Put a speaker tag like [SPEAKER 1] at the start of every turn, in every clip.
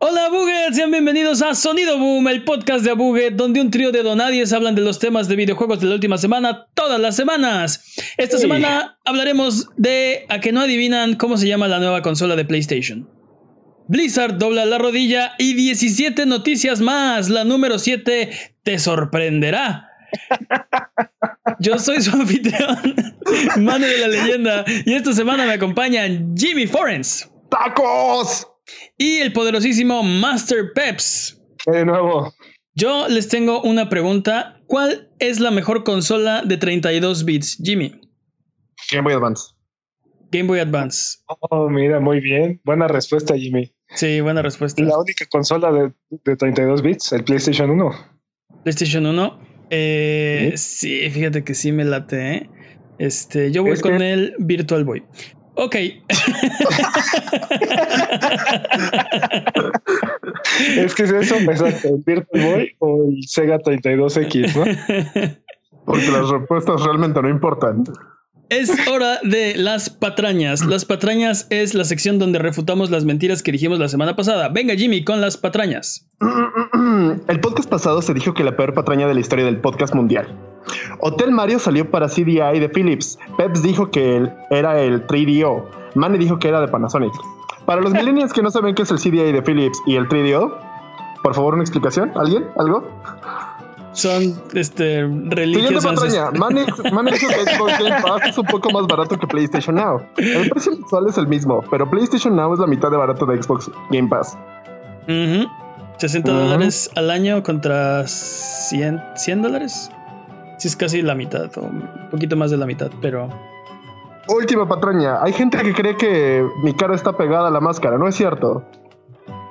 [SPEAKER 1] Hola Buget, sean bienvenidos a Sonido Boom, el podcast de Abuget, donde un trío de donadies hablan de los temas de videojuegos de la última semana, todas las semanas. Esta
[SPEAKER 2] Sí.
[SPEAKER 1] semana hablaremos de a que no adivinan cómo se llama la nueva consola de PlayStation. Blizzard dobla la rodilla y 17 noticias más. La número 7 te sorprenderá. Yo soy su anfitrión, Mane de la leyenda, y esta semana me acompañan Jimmy Forens
[SPEAKER 2] ¡Tacos!
[SPEAKER 1] Y el poderosísimo Master Peps.
[SPEAKER 2] De nuevo.
[SPEAKER 1] Yo les tengo una pregunta. ¿Cuál es la mejor consola de 32 bits, Jimmy?
[SPEAKER 2] Game Boy Advance.
[SPEAKER 1] Game Boy Advance.
[SPEAKER 3] Oh, mira, muy bien. Buena respuesta, Jimmy.
[SPEAKER 1] Sí, buena respuesta.
[SPEAKER 3] La única consola de, de 32 bits, el PlayStation 1.
[SPEAKER 1] PlayStation 1. Eh, sí, fíjate que sí me late. ¿eh? Este, yo voy
[SPEAKER 3] Es
[SPEAKER 1] con
[SPEAKER 3] que-
[SPEAKER 1] el Virtual Boy. Ok.
[SPEAKER 3] Es que es eso, exacto, el Virtual Boy o el Sega 32X, ¿no?
[SPEAKER 2] Porque las respuestas realmente no importan.
[SPEAKER 1] Es hora de las patrañas. Las patrañas es la sección donde refutamos las mentiras que dijimos la semana pasada. Venga, Jimmy, con las patrañas.
[SPEAKER 2] El podcast pasado se dijo que la peor patraña de la historia del podcast mundial. Hotel Mario salió para CDI de Philips. Peps dijo que él era el 3DO. Manny dijo que era de Panasonic. Para los millennials que no saben qué es el CDI de Philips y el 3DO, por favor, una explicación. ¿Alguien? ¿Algo?
[SPEAKER 1] Son este,
[SPEAKER 2] Siguiente
[SPEAKER 1] religios
[SPEAKER 2] patraña. Manny, Manny dijo que Xbox Game Pass es un poco más barato que PlayStation Now. El precio mensual es el mismo, pero PlayStation Now es la mitad de barato de Xbox Game Pass.
[SPEAKER 1] Ujú. 60
[SPEAKER 2] Ujú.
[SPEAKER 1] dólares al año contra 100, 100 dólares. Sí, es casi la mitad, o un poquito más de la mitad, pero.
[SPEAKER 2] Última patraña. Hay gente que cree que mi cara está pegada a la máscara. No es cierto.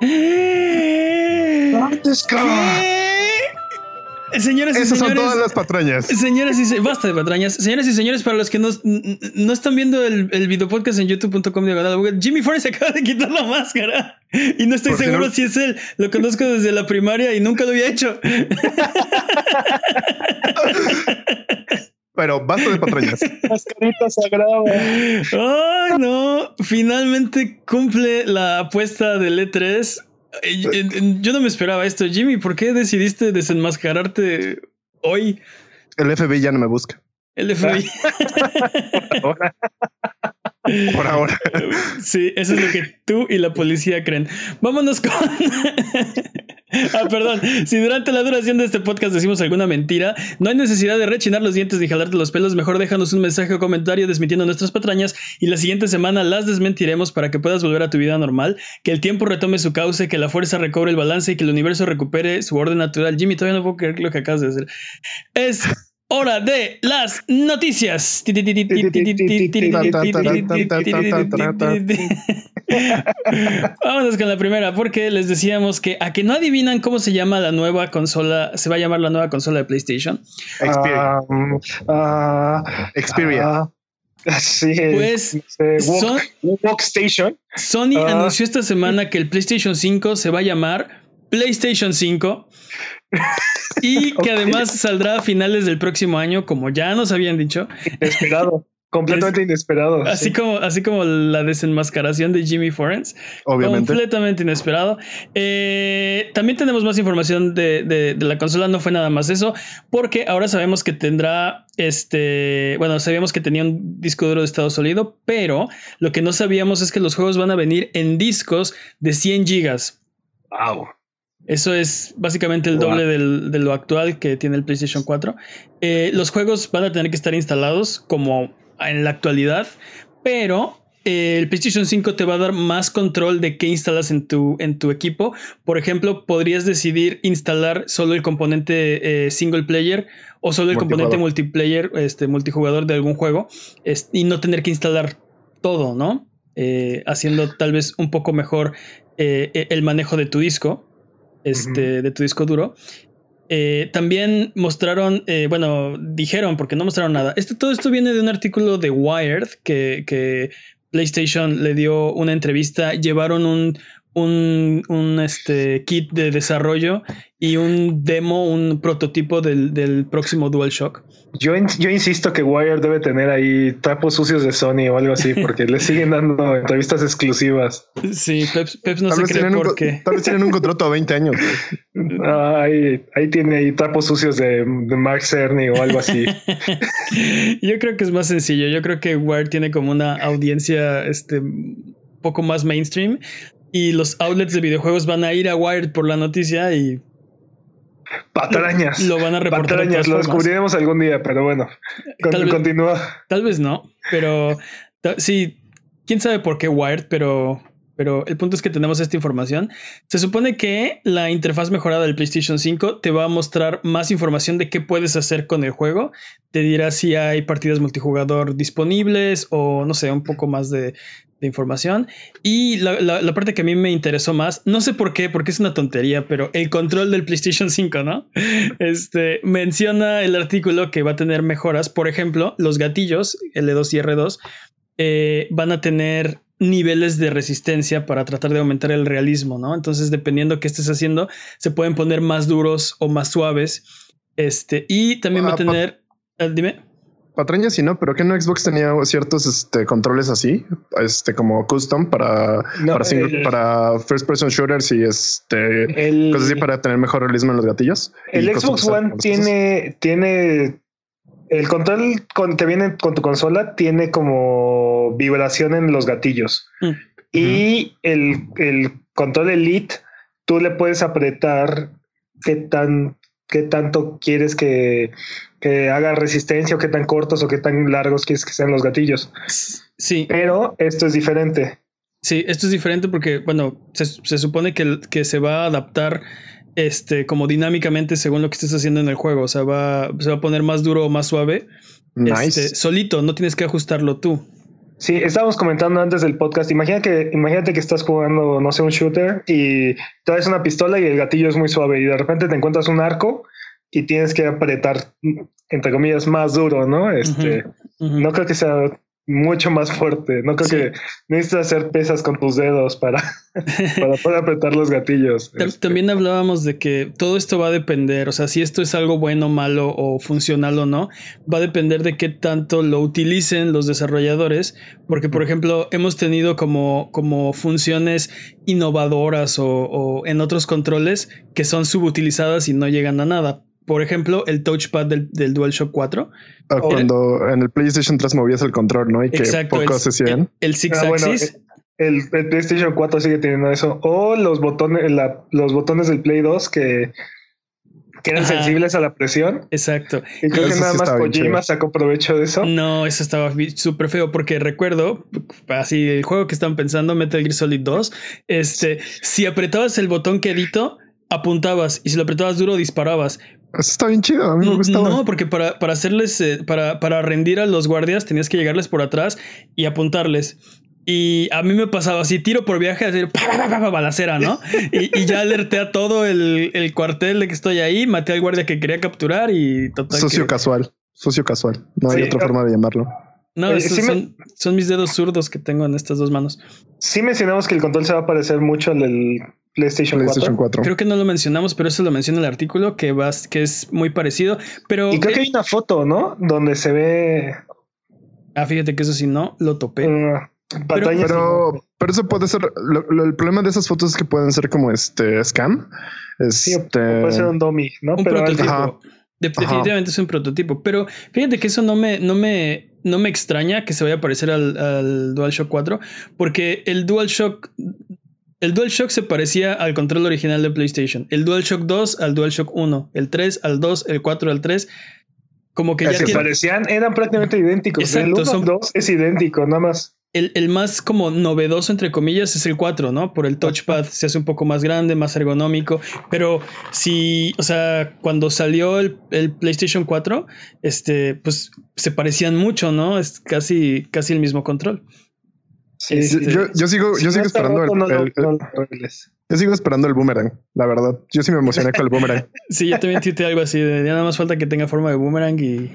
[SPEAKER 1] ¿Qué? Señoras y
[SPEAKER 4] Esas son
[SPEAKER 1] señores.
[SPEAKER 4] todas las patrañas.
[SPEAKER 1] Señoras y se- basta de patrañas. Señoras y señores, para los que no, no están viendo el, el video podcast en youtube.com diagonal Buget, Jimmy Forrest se acaba de quitar la máscara. Y no estoy
[SPEAKER 4] si
[SPEAKER 1] seguro
[SPEAKER 4] no-
[SPEAKER 1] si es él. Lo conozco desde la primaria y nunca lo había hecho.
[SPEAKER 4] Pero basta de patrañas.
[SPEAKER 3] Mascarita sagrada.
[SPEAKER 1] ¡Ay, no! Finalmente cumple la apuesta del E3. Yo no me esperaba esto. Jimmy, ¿por qué decidiste desenmascararte hoy?
[SPEAKER 4] El FBI ya no me busca.
[SPEAKER 1] El FBI.
[SPEAKER 3] Ahora,
[SPEAKER 4] Por ahora.
[SPEAKER 1] Sí, eso es lo que tú y la policía creen. Vámonos con. ah, perdón. Si durante la duración de este podcast decimos alguna mentira, no hay necesidad de rechinar los dientes ni jalarte los pelos. Mejor déjanos un mensaje o comentario desmintiendo nuestras patrañas y la siguiente semana las desmentiremos para que puedas volver a tu vida normal, que el tiempo retome su cauce, que la fuerza recobre el balance y que el universo recupere su orden natural. Jimmy, todavía no puedo creer lo que acabas de hacer. Es. Hora de las noticias. Vámonos con la primera, porque les decíamos que a que no adivinan cómo se llama la nueva consola, se va a llamar la nueva consola de PlayStation.
[SPEAKER 4] Xperia.
[SPEAKER 3] ah, ah,
[SPEAKER 4] Xperia.
[SPEAKER 3] ah, sí,
[SPEAKER 1] Pues,
[SPEAKER 3] Walk-
[SPEAKER 1] son-
[SPEAKER 3] Walkstation.
[SPEAKER 1] Sony
[SPEAKER 3] Ah.
[SPEAKER 1] anunció esta semana que el PlayStation 5 se va a llamar PlayStation 5 y que además saldrá a finales del próximo año, como ya nos habían dicho,
[SPEAKER 3] Inesperado. completamente inesperado.
[SPEAKER 1] así
[SPEAKER 3] sí.
[SPEAKER 1] como, así como la desenmascaración de Jimmy Forens.
[SPEAKER 4] Obviamente.
[SPEAKER 1] Completamente inesperado. Eh, también tenemos más información de, de- de la consola. No fue nada más eso, porque ahora sabemos que tendrá este. Bueno, sabíamos que tenía un disco duro de estado sólido, pero lo que no sabíamos es que los juegos van a venir en discos de 100 gigas.
[SPEAKER 3] Wow.
[SPEAKER 1] Eso es básicamente el
[SPEAKER 3] Wow.
[SPEAKER 1] doble del- de lo actual que tiene el PlayStation 4. Eh, los juegos van a tener que estar instalados como en la actualidad, pero eh, el PlayStation 5 te va a dar más control de qué instalas en tu, en tu equipo. Por ejemplo, podrías decidir instalar solo el componente eh, single player o solo el componente multiplayer, este, multijugador de algún juego es- y no tener que instalar todo, ¿no? Haciendo tal vez un poco mejor e- el manejo de tu disco, este, de tu disco duro. Eh, también mostraron, eh, bueno, dijeron, porque no mostraron nada. Esto, todo esto viene de un artículo de Wired que PlayStation le dio una entrevista. Llevaron un, un, un este, kit de desarrollo y un demo, un prototipo del, del próximo DualShock.
[SPEAKER 3] Yo, in- yo insisto que Wire debe tener ahí trapos sucios de Sony o algo así, porque le siguen dando entrevistas exclusivas.
[SPEAKER 1] Sí, Peps, Peps no
[SPEAKER 2] tal,
[SPEAKER 1] se cree por qué.
[SPEAKER 2] tal vez tienen un contrato a 20 años.
[SPEAKER 3] Ah, ahí, ahí tiene ahí trapos sucios de, de Mark Cerny o algo así.
[SPEAKER 1] Yo creo que es más sencillo. Yo creo que Wired tiene como una audiencia este un poco más mainstream y los outlets de videojuegos van a ir a Wired por la noticia y
[SPEAKER 3] Patrañas.
[SPEAKER 1] lo van a reportar.
[SPEAKER 3] Patrañas, lo descubriremos algún día, pero bueno. Con-
[SPEAKER 1] Tal vez-
[SPEAKER 3] continúa.
[SPEAKER 1] Tal vez no, pero sí, quién sabe por qué Wired, pero, pero el punto es que tenemos esta información. Se supone que la interfaz mejorada del PlayStation 5 te va a mostrar más información de qué puedes hacer con el juego. Te dirá si hay partidas multijugador disponibles o no sé, un poco más de, información. Y la parte que a mí me interesó más, no sé por qué, porque es una tontería, pero el control del PlayStation 5, ¿no? Este menciona el artículo que va a tener mejoras. Por ejemplo, los gatillos L2 y R2 eh, van a tener niveles de resistencia para tratar de aumentar el realismo, ¿no? Entonces, dependiendo qué estés haciendo, se pueden poner más duros o más suaves. Este, y también va a
[SPEAKER 2] Ah,
[SPEAKER 1] tener. eh, dime.
[SPEAKER 2] Patrañas sí, ¿no? Pero que no Xbox tenía ciertos este, controles así, este, como custom para,
[SPEAKER 3] No,
[SPEAKER 2] para, single-
[SPEAKER 3] el-
[SPEAKER 2] para first person shooters y este,
[SPEAKER 3] El,
[SPEAKER 2] cosas así para tener mejor realismo en los gatillos.
[SPEAKER 3] el Xbox One tiene, tiene el control con, que viene con tu consola tiene como vibración en los gatillos.
[SPEAKER 1] Mm.
[SPEAKER 3] y el, el control Elite tú le puedes apretar qué tan qué tanto quieres que, que haga resistencia o qué tan cortos o qué tan largos quieres que sean los gatillos.
[SPEAKER 1] Sí,
[SPEAKER 3] pero esto es diferente.
[SPEAKER 1] Sí, esto es diferente porque, bueno, se, se supone que, que se va a adaptar este, como dinámicamente según lo que estés haciendo en el juego. O sea, va, se va a poner más duro o más suave.
[SPEAKER 2] Nice.
[SPEAKER 1] este, solito, no tienes que ajustarlo tú.
[SPEAKER 3] Sí, estábamos comentando antes del podcast. Imagina que, imagínate que estás jugando, no sé, un shooter y traes una pistola y el gatillo es muy suave y de repente te encuentras un arco y tienes que apretar, entre comillas, más duro, ¿no? Este, no creo que sea mucho más fuerte. No creo
[SPEAKER 1] Sí.
[SPEAKER 3] que necesites hacer pesas con tus dedos para, para poder apretar los gatillos. Este,
[SPEAKER 1] También hablábamos de que todo esto va a depender, o sea, si esto es algo bueno, malo o funcional o no, va a depender de qué tanto lo utilicen los desarrolladores, porque por ejemplo hemos tenido como, como funciones innovadoras o, o en otros controles que son subutilizadas y no llegan a nada. Por ejemplo, el touchpad del, del DualShock 4.
[SPEAKER 2] Ah, Cuando en el PlayStation 3 movías el control, ¿no? Y que
[SPEAKER 1] Exacto.
[SPEAKER 2] pocos
[SPEAKER 1] el,
[SPEAKER 2] hacían.
[SPEAKER 1] el- el Six
[SPEAKER 3] Ah, bueno,
[SPEAKER 1] Axis.
[SPEAKER 3] el, el PlayStation 4 sigue teniendo eso. O los botones, la- los botones del Play 2 que, que eran
[SPEAKER 1] Ajá.
[SPEAKER 3] sensibles a la presión.
[SPEAKER 1] Exacto.
[SPEAKER 3] Y creo
[SPEAKER 2] Eso
[SPEAKER 3] que nada
[SPEAKER 2] sí
[SPEAKER 3] más Kojima sacó provecho de eso.
[SPEAKER 1] No, eso estaba súper feo porque recuerdo, así el juego que están pensando, Metal Gear Solid 2, este, si apretabas el botón quedito, apuntabas y si lo apretabas duro, disparabas.
[SPEAKER 2] Eso está bien chido. A mí me gustaba.
[SPEAKER 1] No, porque para, para hacerles, eh, para, para rendir a los guardias tenías que llegarles por atrás y apuntarles. Y a mí me pasaba así, tiro por viaje, así, pa, pa, pa, balacera, ¿no? Y, y ya alerté a todo el, el cuartel de que estoy ahí, maté al guardia que quería capturar y total.
[SPEAKER 2] Socio
[SPEAKER 1] que-
[SPEAKER 2] casual. Socio casual. No hay otra
[SPEAKER 3] ah.
[SPEAKER 2] forma de llamarlo.
[SPEAKER 1] No,
[SPEAKER 3] Oye, me-
[SPEAKER 1] son, son mis dedos zurdos que tengo en estas dos manos.
[SPEAKER 3] Sí mencionamos que el control se va a parecer mucho al del PlayStation,
[SPEAKER 2] PlayStation
[SPEAKER 3] 4.
[SPEAKER 2] 4.
[SPEAKER 1] Creo que no lo mencionamos, pero eso lo menciona el artículo, que, es muy parecido. Pero.
[SPEAKER 3] Y creo que hay una foto, ¿no? Donde se ve
[SPEAKER 1] Ah, fíjate que eso sí no, lo topé.
[SPEAKER 3] uh, pantalla.
[SPEAKER 2] Pero, pero eso puede ser. lo- lo- el problema de esas fotos es que pueden ser como este scam.
[SPEAKER 3] Sí,
[SPEAKER 2] Este,
[SPEAKER 3] puede ser un dummy, ¿no?
[SPEAKER 1] un
[SPEAKER 3] Pero
[SPEAKER 1] prototipo.
[SPEAKER 2] Ajá.
[SPEAKER 1] De- definitivamente es un prototipo. Pero fíjate que eso no me, no me, no me extraña que se vaya a parecer al, al DualShock 4, porque el DualShock. El DualShock se parecía al control original de PlayStation. El DualShock 2 al DualShock 1. El 3 al 2. El 4 al 3. Como que ya
[SPEAKER 3] se
[SPEAKER 1] tiene-
[SPEAKER 3] parecían, eran prácticamente idénticos.
[SPEAKER 1] Exacto,
[SPEAKER 3] el 1
[SPEAKER 1] son-
[SPEAKER 3] 2 es idéntico, nada más.
[SPEAKER 1] El, el más como novedoso, entre comillas, es el 4, ¿no? Por el touchpad se hace un poco más grande, más ergonómico. Pero si, o sea, cuando salió el, el PlayStation 4, este, pues se parecían mucho, ¿no? Es casi, casi el mismo control.
[SPEAKER 3] Sí, sí.
[SPEAKER 2] yo, yo sigo,
[SPEAKER 3] Si
[SPEAKER 2] yo sigo esperando
[SPEAKER 3] roto,
[SPEAKER 2] el,
[SPEAKER 3] no
[SPEAKER 2] el- yo sigo esperando el boomerang, la verdad. Yo sí me emocioné con el boomerang.
[SPEAKER 1] Sí, yo también tuiteé algo así de ya nada más falta que tenga forma de boomerang y,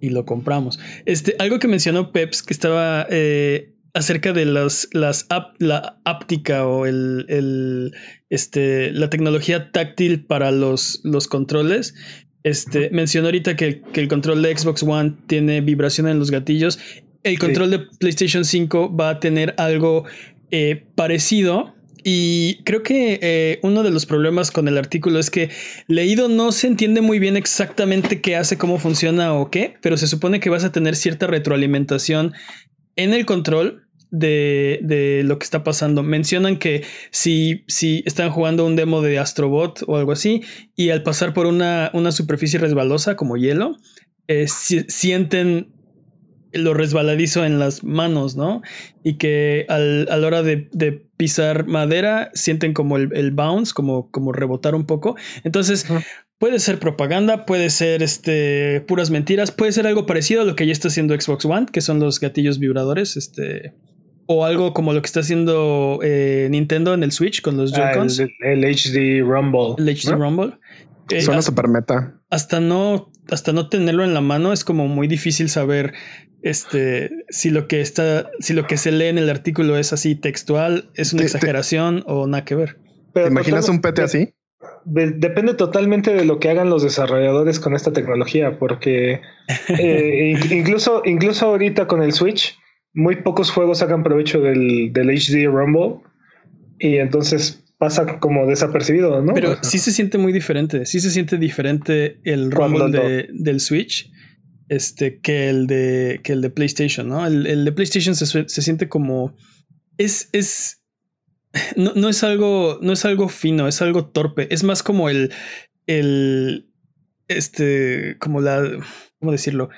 [SPEAKER 1] y lo compramos. Este, algo que mencionó Peps que estaba. eh, acerca de las, las la áptica o el, el, este, la tecnología táctil para los, los controles. Este, mencionó ahorita que, que, el control de Xbox One tiene vibración en los gatillos. El control de PlayStation 5 va a tener algo eh, parecido. Y creo que eh, uno de los problemas con el artículo es que leído no se entiende muy bien exactamente qué hace, cómo funciona o qué, pero se supone que vas a tener cierta retroalimentación en el control de, de, lo que está pasando. Mencionan que si, si están jugando un demo de Astrobot o algo así, y al pasar por una, una superficie resbalosa como hielo, eh, si, sienten lo resbaladizo en las manos, ¿no? Y que al, a la hora de, de, pisar madera sienten como el, el, bounce, como, como rebotar un poco. Entonces, uh -huh. puede ser propaganda, puede ser este, puras mentiras, puede ser algo parecido a lo que ya está haciendo Xbox One, que son los gatillos vibradores, este, o algo como lo que está haciendo eh, Nintendo en el Switch con los Joy-Cons.
[SPEAKER 3] Ah, el, el, HD Rumble.
[SPEAKER 1] El HD ¿no? Rumble.
[SPEAKER 2] Eh, Suena super meta.
[SPEAKER 1] Hasta no, hasta no tenerlo en la mano es como muy difícil saber este, si lo que está, si lo que se lee en el artículo es así textual, es una
[SPEAKER 2] Te-
[SPEAKER 1] exageración o nada que ver.
[SPEAKER 3] Pero
[SPEAKER 2] ¿Te imaginas un pete así?
[SPEAKER 3] de- depende totalmente de lo que hagan los desarrolladores con esta tecnología, porque eh, in- incluso, incluso ahorita con el Switch, muy pocos juegos sacan provecho del, del HD Rumble y entonces pasa como desapercibido, ¿no?
[SPEAKER 1] Pero sí se siente muy diferente. Sí se siente diferente el
[SPEAKER 3] ¿Cuándo
[SPEAKER 1] rumble de- del Switch este, que, el de, que el de PlayStation, ¿no? El, el de PlayStation se, se siente como. Es. es no, no es algo. No es algo fino, es algo torpe. Es más como el. El. Este. Como la. ¿Cómo decirlo?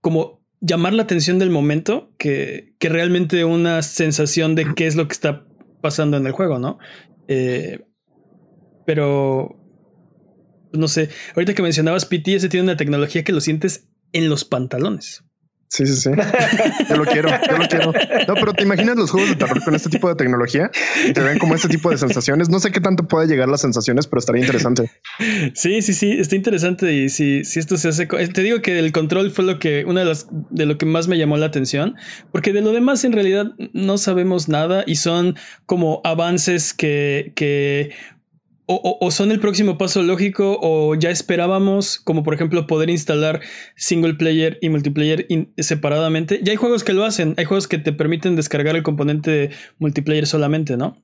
[SPEAKER 1] Como llamar la atención del momento que, que realmente una sensación de qué es lo que está pasando en el juego, ¿no? Eh, pero no sé, ahorita que mencionabas PT, ese tiene una tecnología que lo sientes en los pantalones.
[SPEAKER 2] Sí, sí, sí. Yo lo quiero, yo lo quiero. No, pero te imaginas los juegos de terror con este tipo de tecnología y te ven como este tipo de sensaciones. No sé qué tanto puede llegar las sensaciones, pero estaría interesante.
[SPEAKER 1] Sí, sí, sí, está interesante y si, si esto se hace, co- te digo que el control fue lo que, una de las, de lo que más me llamó la atención, porque de lo demás en realidad no sabemos nada y son como avances que, que o, o- o son el próximo paso lógico o ya esperábamos, como por ejemplo poder instalar single player y multiplayer in- separadamente. Ya hay juegos que lo hacen, hay juegos que te permiten descargar el componente multiplayer solamente, ¿no?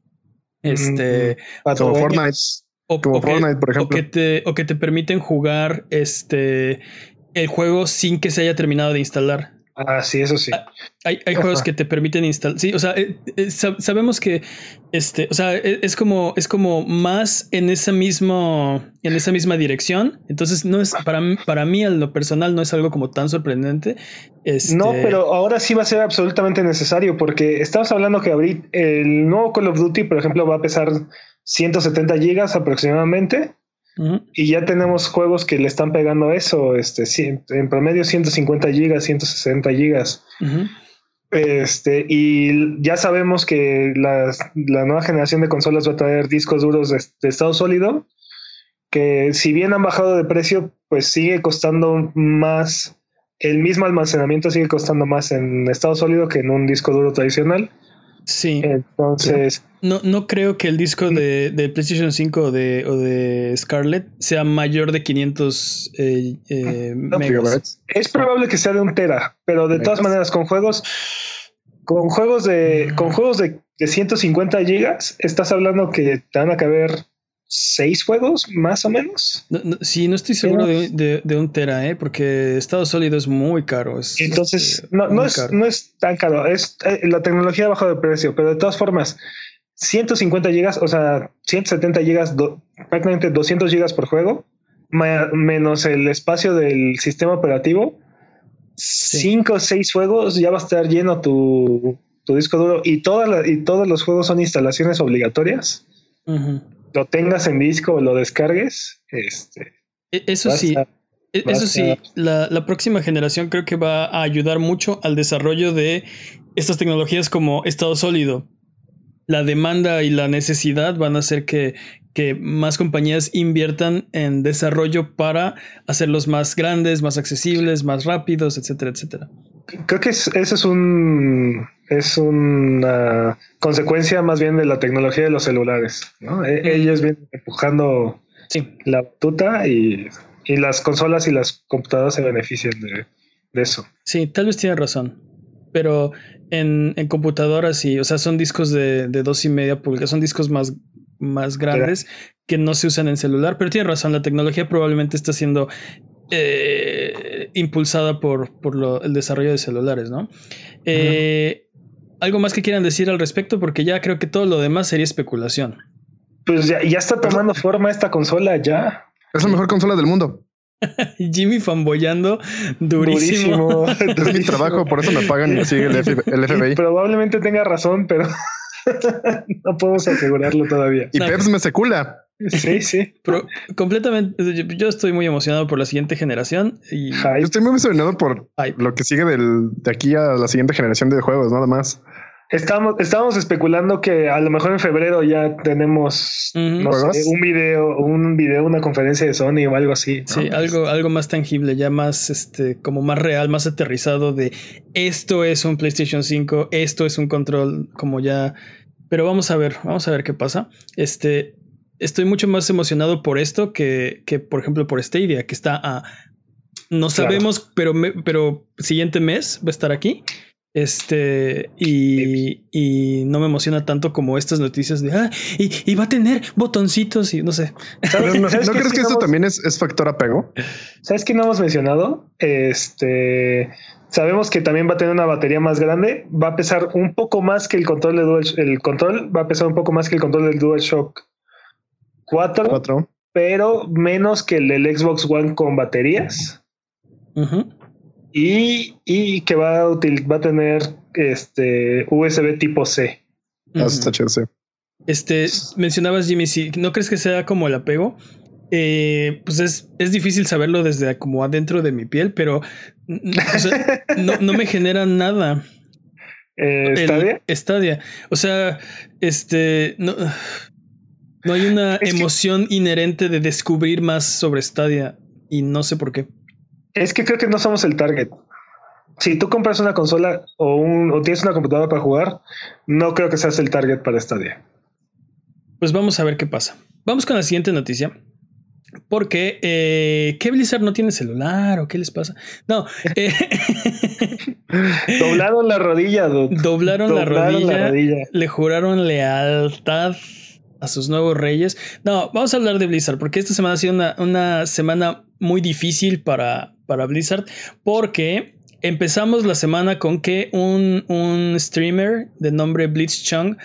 [SPEAKER 1] Este,
[SPEAKER 2] Como. Fortnite.
[SPEAKER 1] o,
[SPEAKER 2] Como
[SPEAKER 1] o que-
[SPEAKER 2] Fortnite, por
[SPEAKER 1] o
[SPEAKER 2] ejemplo.
[SPEAKER 1] que te, o que te permiten jugar este el juego sin que se haya terminado de instalar.
[SPEAKER 3] Ah, sí, eso sí.
[SPEAKER 1] Hay, hay juegos que te permiten instalar. Sí, o sea, eh, eh, sab- sabemos que este, o sea, e- es como, es como más en esa mismo, en esa misma dirección. Entonces, no es para para mí, en lo personal, no es algo como tan sorprendente. Este,
[SPEAKER 3] No, pero ahora sí va a ser absolutamente necesario porque estamos hablando que ahorita el nuevo Call of Duty, por ejemplo, va a pesar 170 gigas aproximadamente y ya tenemos juegos que le están pegando eso, este, en promedio 150 gigas, 160 gigas. Este, y ya sabemos que las- la nueva generación de consolas va a traer discos duros de, de estado sólido, que si bien han bajado de precio, pues sigue costando más, el mismo almacenamiento sigue costando más en estado sólido que en un disco duro tradicional.
[SPEAKER 1] Sí.
[SPEAKER 3] Entonces,
[SPEAKER 1] No, no creo que el disco de, de PlayStation 5 o de, o de Scarlett sea mayor de 500 eh, eh, megas.
[SPEAKER 3] Es probable que sea de un tera, pero de todas maneras con juegos, con juegos de, con juegos de, de 150 gigas, estás hablando que te van a caber seis juegos más o menos.
[SPEAKER 1] No, no, sí, no estoy seguro de, de- de un tera, ¿eh? porque estado sólido es muy caro. es,
[SPEAKER 3] Entonces,
[SPEAKER 1] este,
[SPEAKER 3] no, es,
[SPEAKER 1] caro.
[SPEAKER 3] no es tan caro. Es, eh, la tecnología ha bajado de precio, pero de todas formas, 150 gigas, o sea, 170 gigas, do- prácticamente 200 gigas por juego, ma- menos el espacio del sistema operativo, 5 o 6 juegos, ya va a estar lleno tu, tu disco duro y, toda la- y todos los juegos son instalaciones obligatorias. Lo tengas en disco o lo descargues. Este,
[SPEAKER 1] E- Eso
[SPEAKER 3] vas
[SPEAKER 1] sí,
[SPEAKER 3] a-
[SPEAKER 1] e- eso sí,
[SPEAKER 3] a-
[SPEAKER 1] la, la próxima generación creo que va a ayudar mucho al desarrollo de estas tecnologías como estado sólido. La demanda y la necesidad van a hacer que, que más compañías inviertan en desarrollo para hacerlos más grandes, más accesibles, más rápidos, etcétera, etcétera.
[SPEAKER 3] Creo que es, eso es un es una consecuencia más bien de la tecnología de los celulares. ¿no? E- Ellos vienen empujando
[SPEAKER 1] Sí.
[SPEAKER 3] la batuta y, y las consolas y las computadoras se benefician de, de eso.
[SPEAKER 1] Sí, tal vez tiene razón. Pero en, en computadoras sí, o sea, son discos de, de dos y media pulgadas, son discos más, más grandes que no se usan en celular. Pero tiene razón, la tecnología probablemente está siendo eh, impulsada por, por lo- el desarrollo de celulares, ¿no? Eh, ¿Algo más que quieran decir al respecto? Porque ya creo que todo lo demás sería especulación.
[SPEAKER 3] Pues ya, ya está tomando forma esta consola ya.
[SPEAKER 4] Es la mejor consola del mundo.
[SPEAKER 1] Jimmy fanboyando durísimo.
[SPEAKER 3] Durísimo.
[SPEAKER 4] Es mi trabajo, por eso me pagan y sigue el, F- el
[SPEAKER 3] Y
[SPEAKER 4] FBI.
[SPEAKER 3] probablemente tenga razón, pero no podemos asegurarlo todavía.
[SPEAKER 4] Y
[SPEAKER 1] No.
[SPEAKER 4] Peps me secula.
[SPEAKER 3] Sí, sí.
[SPEAKER 1] Pero completamente, yo- estoy muy emocionado por la siguiente generación y
[SPEAKER 4] estoy muy emocionado por
[SPEAKER 1] Hype.
[SPEAKER 4] lo que sigue del, de aquí a la siguiente generación de juegos, nada más.
[SPEAKER 3] Estamos, estábamos especulando que a lo mejor en febrero ya tenemos un video, un video, una conferencia de Sony o algo así. ¿no?
[SPEAKER 1] Sí, algo, algo más tangible, ya más este, como más real, más aterrizado de esto es un PlayStation 5, esto es un control, como ya. Pero vamos a ver, vamos a ver qué pasa. Este, estoy mucho más emocionado por esto que, que por ejemplo, por Stadia, que está a. No
[SPEAKER 3] Claro.
[SPEAKER 1] sabemos, pero, me- pero siguiente mes va a estar aquí. Este, y, y no me emociona tanto como estas noticias de, ah, y, y va a tener botoncitos y no sé.
[SPEAKER 3] ¿Sabes,
[SPEAKER 4] Pero ¿No,
[SPEAKER 3] sabes
[SPEAKER 4] ¿no
[SPEAKER 3] qué
[SPEAKER 4] crees que esto
[SPEAKER 3] hemos-
[SPEAKER 4] también es, es factor apego?
[SPEAKER 3] ¿Sabes qué no hemos mencionado? Este sabemos que también va a tener una batería más grande. Va a pesar un poco más que el control de Dual, el control va a pesar un poco más que el control del DualShock 4,
[SPEAKER 4] Cuatro.
[SPEAKER 3] pero menos que el del Xbox One con baterías. Y, y que va a, util- va a tener este USB tipo C.
[SPEAKER 4] Ah, está chido, sí.
[SPEAKER 1] Este, mencionabas Jimmy, si no crees que sea como el apego, eh, pues es, es difícil saberlo desde como adentro de mi piel, pero mm, o sea, no, no me genera nada.
[SPEAKER 3] Eh,
[SPEAKER 1] el
[SPEAKER 3] ¿Stadia?
[SPEAKER 1] Stadia. O sea, este, no, no hay una
[SPEAKER 3] Es que-
[SPEAKER 1] emoción inherente de descubrir más sobre Stadia y no sé por qué.
[SPEAKER 3] Es que creo que no somos el target. Si tú compras una consola o, un, o tienes una computadora para jugar, no creo que seas el target para Stadia.
[SPEAKER 1] Pues vamos a ver qué pasa. Vamos con la siguiente noticia. Porque, eh, ¿qué Blizzard no tiene celular o qué les pasa? No, eh,
[SPEAKER 3] Doblaron la rodilla, dude.
[SPEAKER 1] doblaron, la, rodilla,
[SPEAKER 3] la rodilla.
[SPEAKER 1] le juraron lealtad a sus nuevos reyes. No, vamos a hablar de Blizzard, porque esta semana ha sido una, una semana muy difícil para, para Blizzard, porque empezamos la semana con que un, un streamer de nombre Blitz Chung,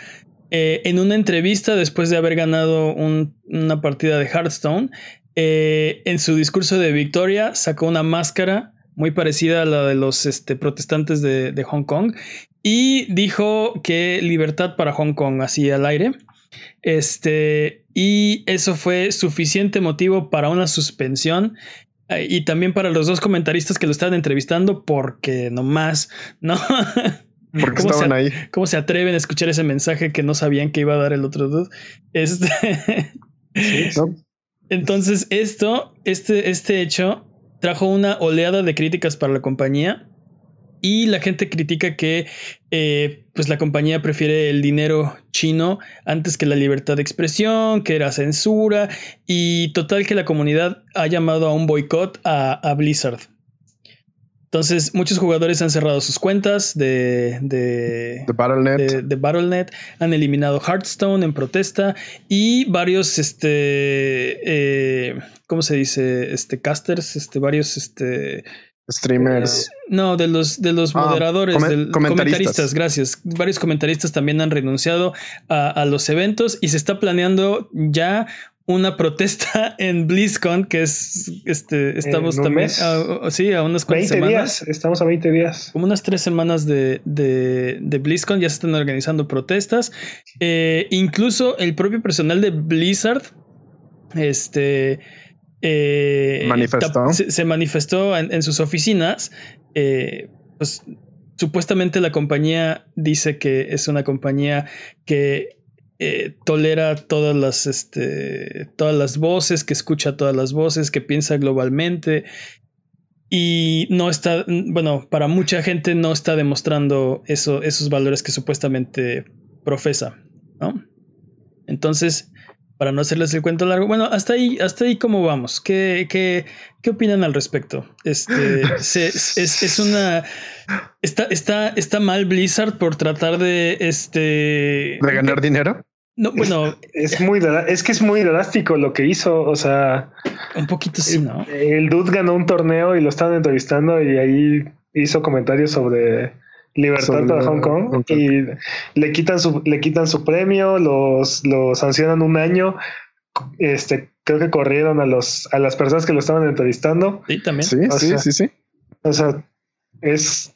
[SPEAKER 1] eh, en una entrevista después de haber ganado un- una partida de Hearthstone, eh, en su discurso de victoria sacó una máscara muy parecida a la de los este, protestantes de, de Hong Kong y dijo que libertad para Hong Kong, así al aire. Este, y eso fue suficiente motivo para una suspensión eh, y también para los dos comentaristas que lo estaban entrevistando, porque nomás, ¿no?
[SPEAKER 4] Porque
[SPEAKER 1] ¿Cómo se-
[SPEAKER 4] estaban ahí.
[SPEAKER 1] ¿Cómo se atreven a escuchar ese mensaje que no sabían que iba a dar el otro dude? Este.
[SPEAKER 4] ¿no?
[SPEAKER 1] Entonces, esto, este, este hecho trajo una oleada de críticas para la compañía. Y la gente critica que eh, pues la compañía prefiere el dinero chino antes que la libertad de expresión, que era censura, y total que la comunidad ha llamado a un boicot a, a Blizzard. Entonces, muchos jugadores han cerrado sus cuentas de, de,
[SPEAKER 4] De Battle.net.
[SPEAKER 1] de, de Battle.net, han eliminado Hearthstone en protesta y varios, este, eh, ¿cómo se dice? Este, casters, este, varios, este,
[SPEAKER 4] streamers.
[SPEAKER 1] eh, no, de los, de los
[SPEAKER 4] Ah,
[SPEAKER 1] moderadores, del-
[SPEAKER 4] comentaristas.
[SPEAKER 1] comentaristas, gracias. Varios comentaristas también han renunciado a, a los eventos y se está planeando ya una protesta en BlizzCon, que es, este, estamos también, a- a- sí, a unas cuantas
[SPEAKER 3] 20
[SPEAKER 1] semanas
[SPEAKER 3] días. Estamos a 20 días.
[SPEAKER 1] como unas tres semanas de, de, de BlizzCon ya se están organizando protestas. Eh, incluso el propio personal de Blizzard, este, eh,
[SPEAKER 4] Manifestó.
[SPEAKER 1] Se, se manifestó en, en sus oficinas. eh, pues supuestamente la compañía dice que es una compañía que eh, tolera todas las, este, todas las voces, que escucha todas las voces, que piensa globalmente. y no está, bueno, para mucha gente no está demostrando eso, esos valores que supuestamente profesa, ¿no? Entonces, para no hacerles el cuento largo, bueno, hasta ahí, hasta ahí cómo vamos, ¿qué, qué, qué opinan al respecto? Este, se, es, es, una, está, está, está mal Blizzard por tratar de, este,
[SPEAKER 4] de ganar dinero.
[SPEAKER 1] No, bueno,
[SPEAKER 3] es, muy es que es muy drástico lo que hizo. O sea,
[SPEAKER 1] un poquito sí, ¿no?
[SPEAKER 3] El dude ganó un torneo y lo estaban entrevistando y ahí hizo comentarios sobre libertad para Hong Kong y le quitan su, le quitan su premio, los, los sancionan un año. Este, creo que corrieron a los, a las personas que lo estaban entrevistando.
[SPEAKER 1] Sí, también.
[SPEAKER 4] Sí, sí, sí, sí.
[SPEAKER 3] O sea, es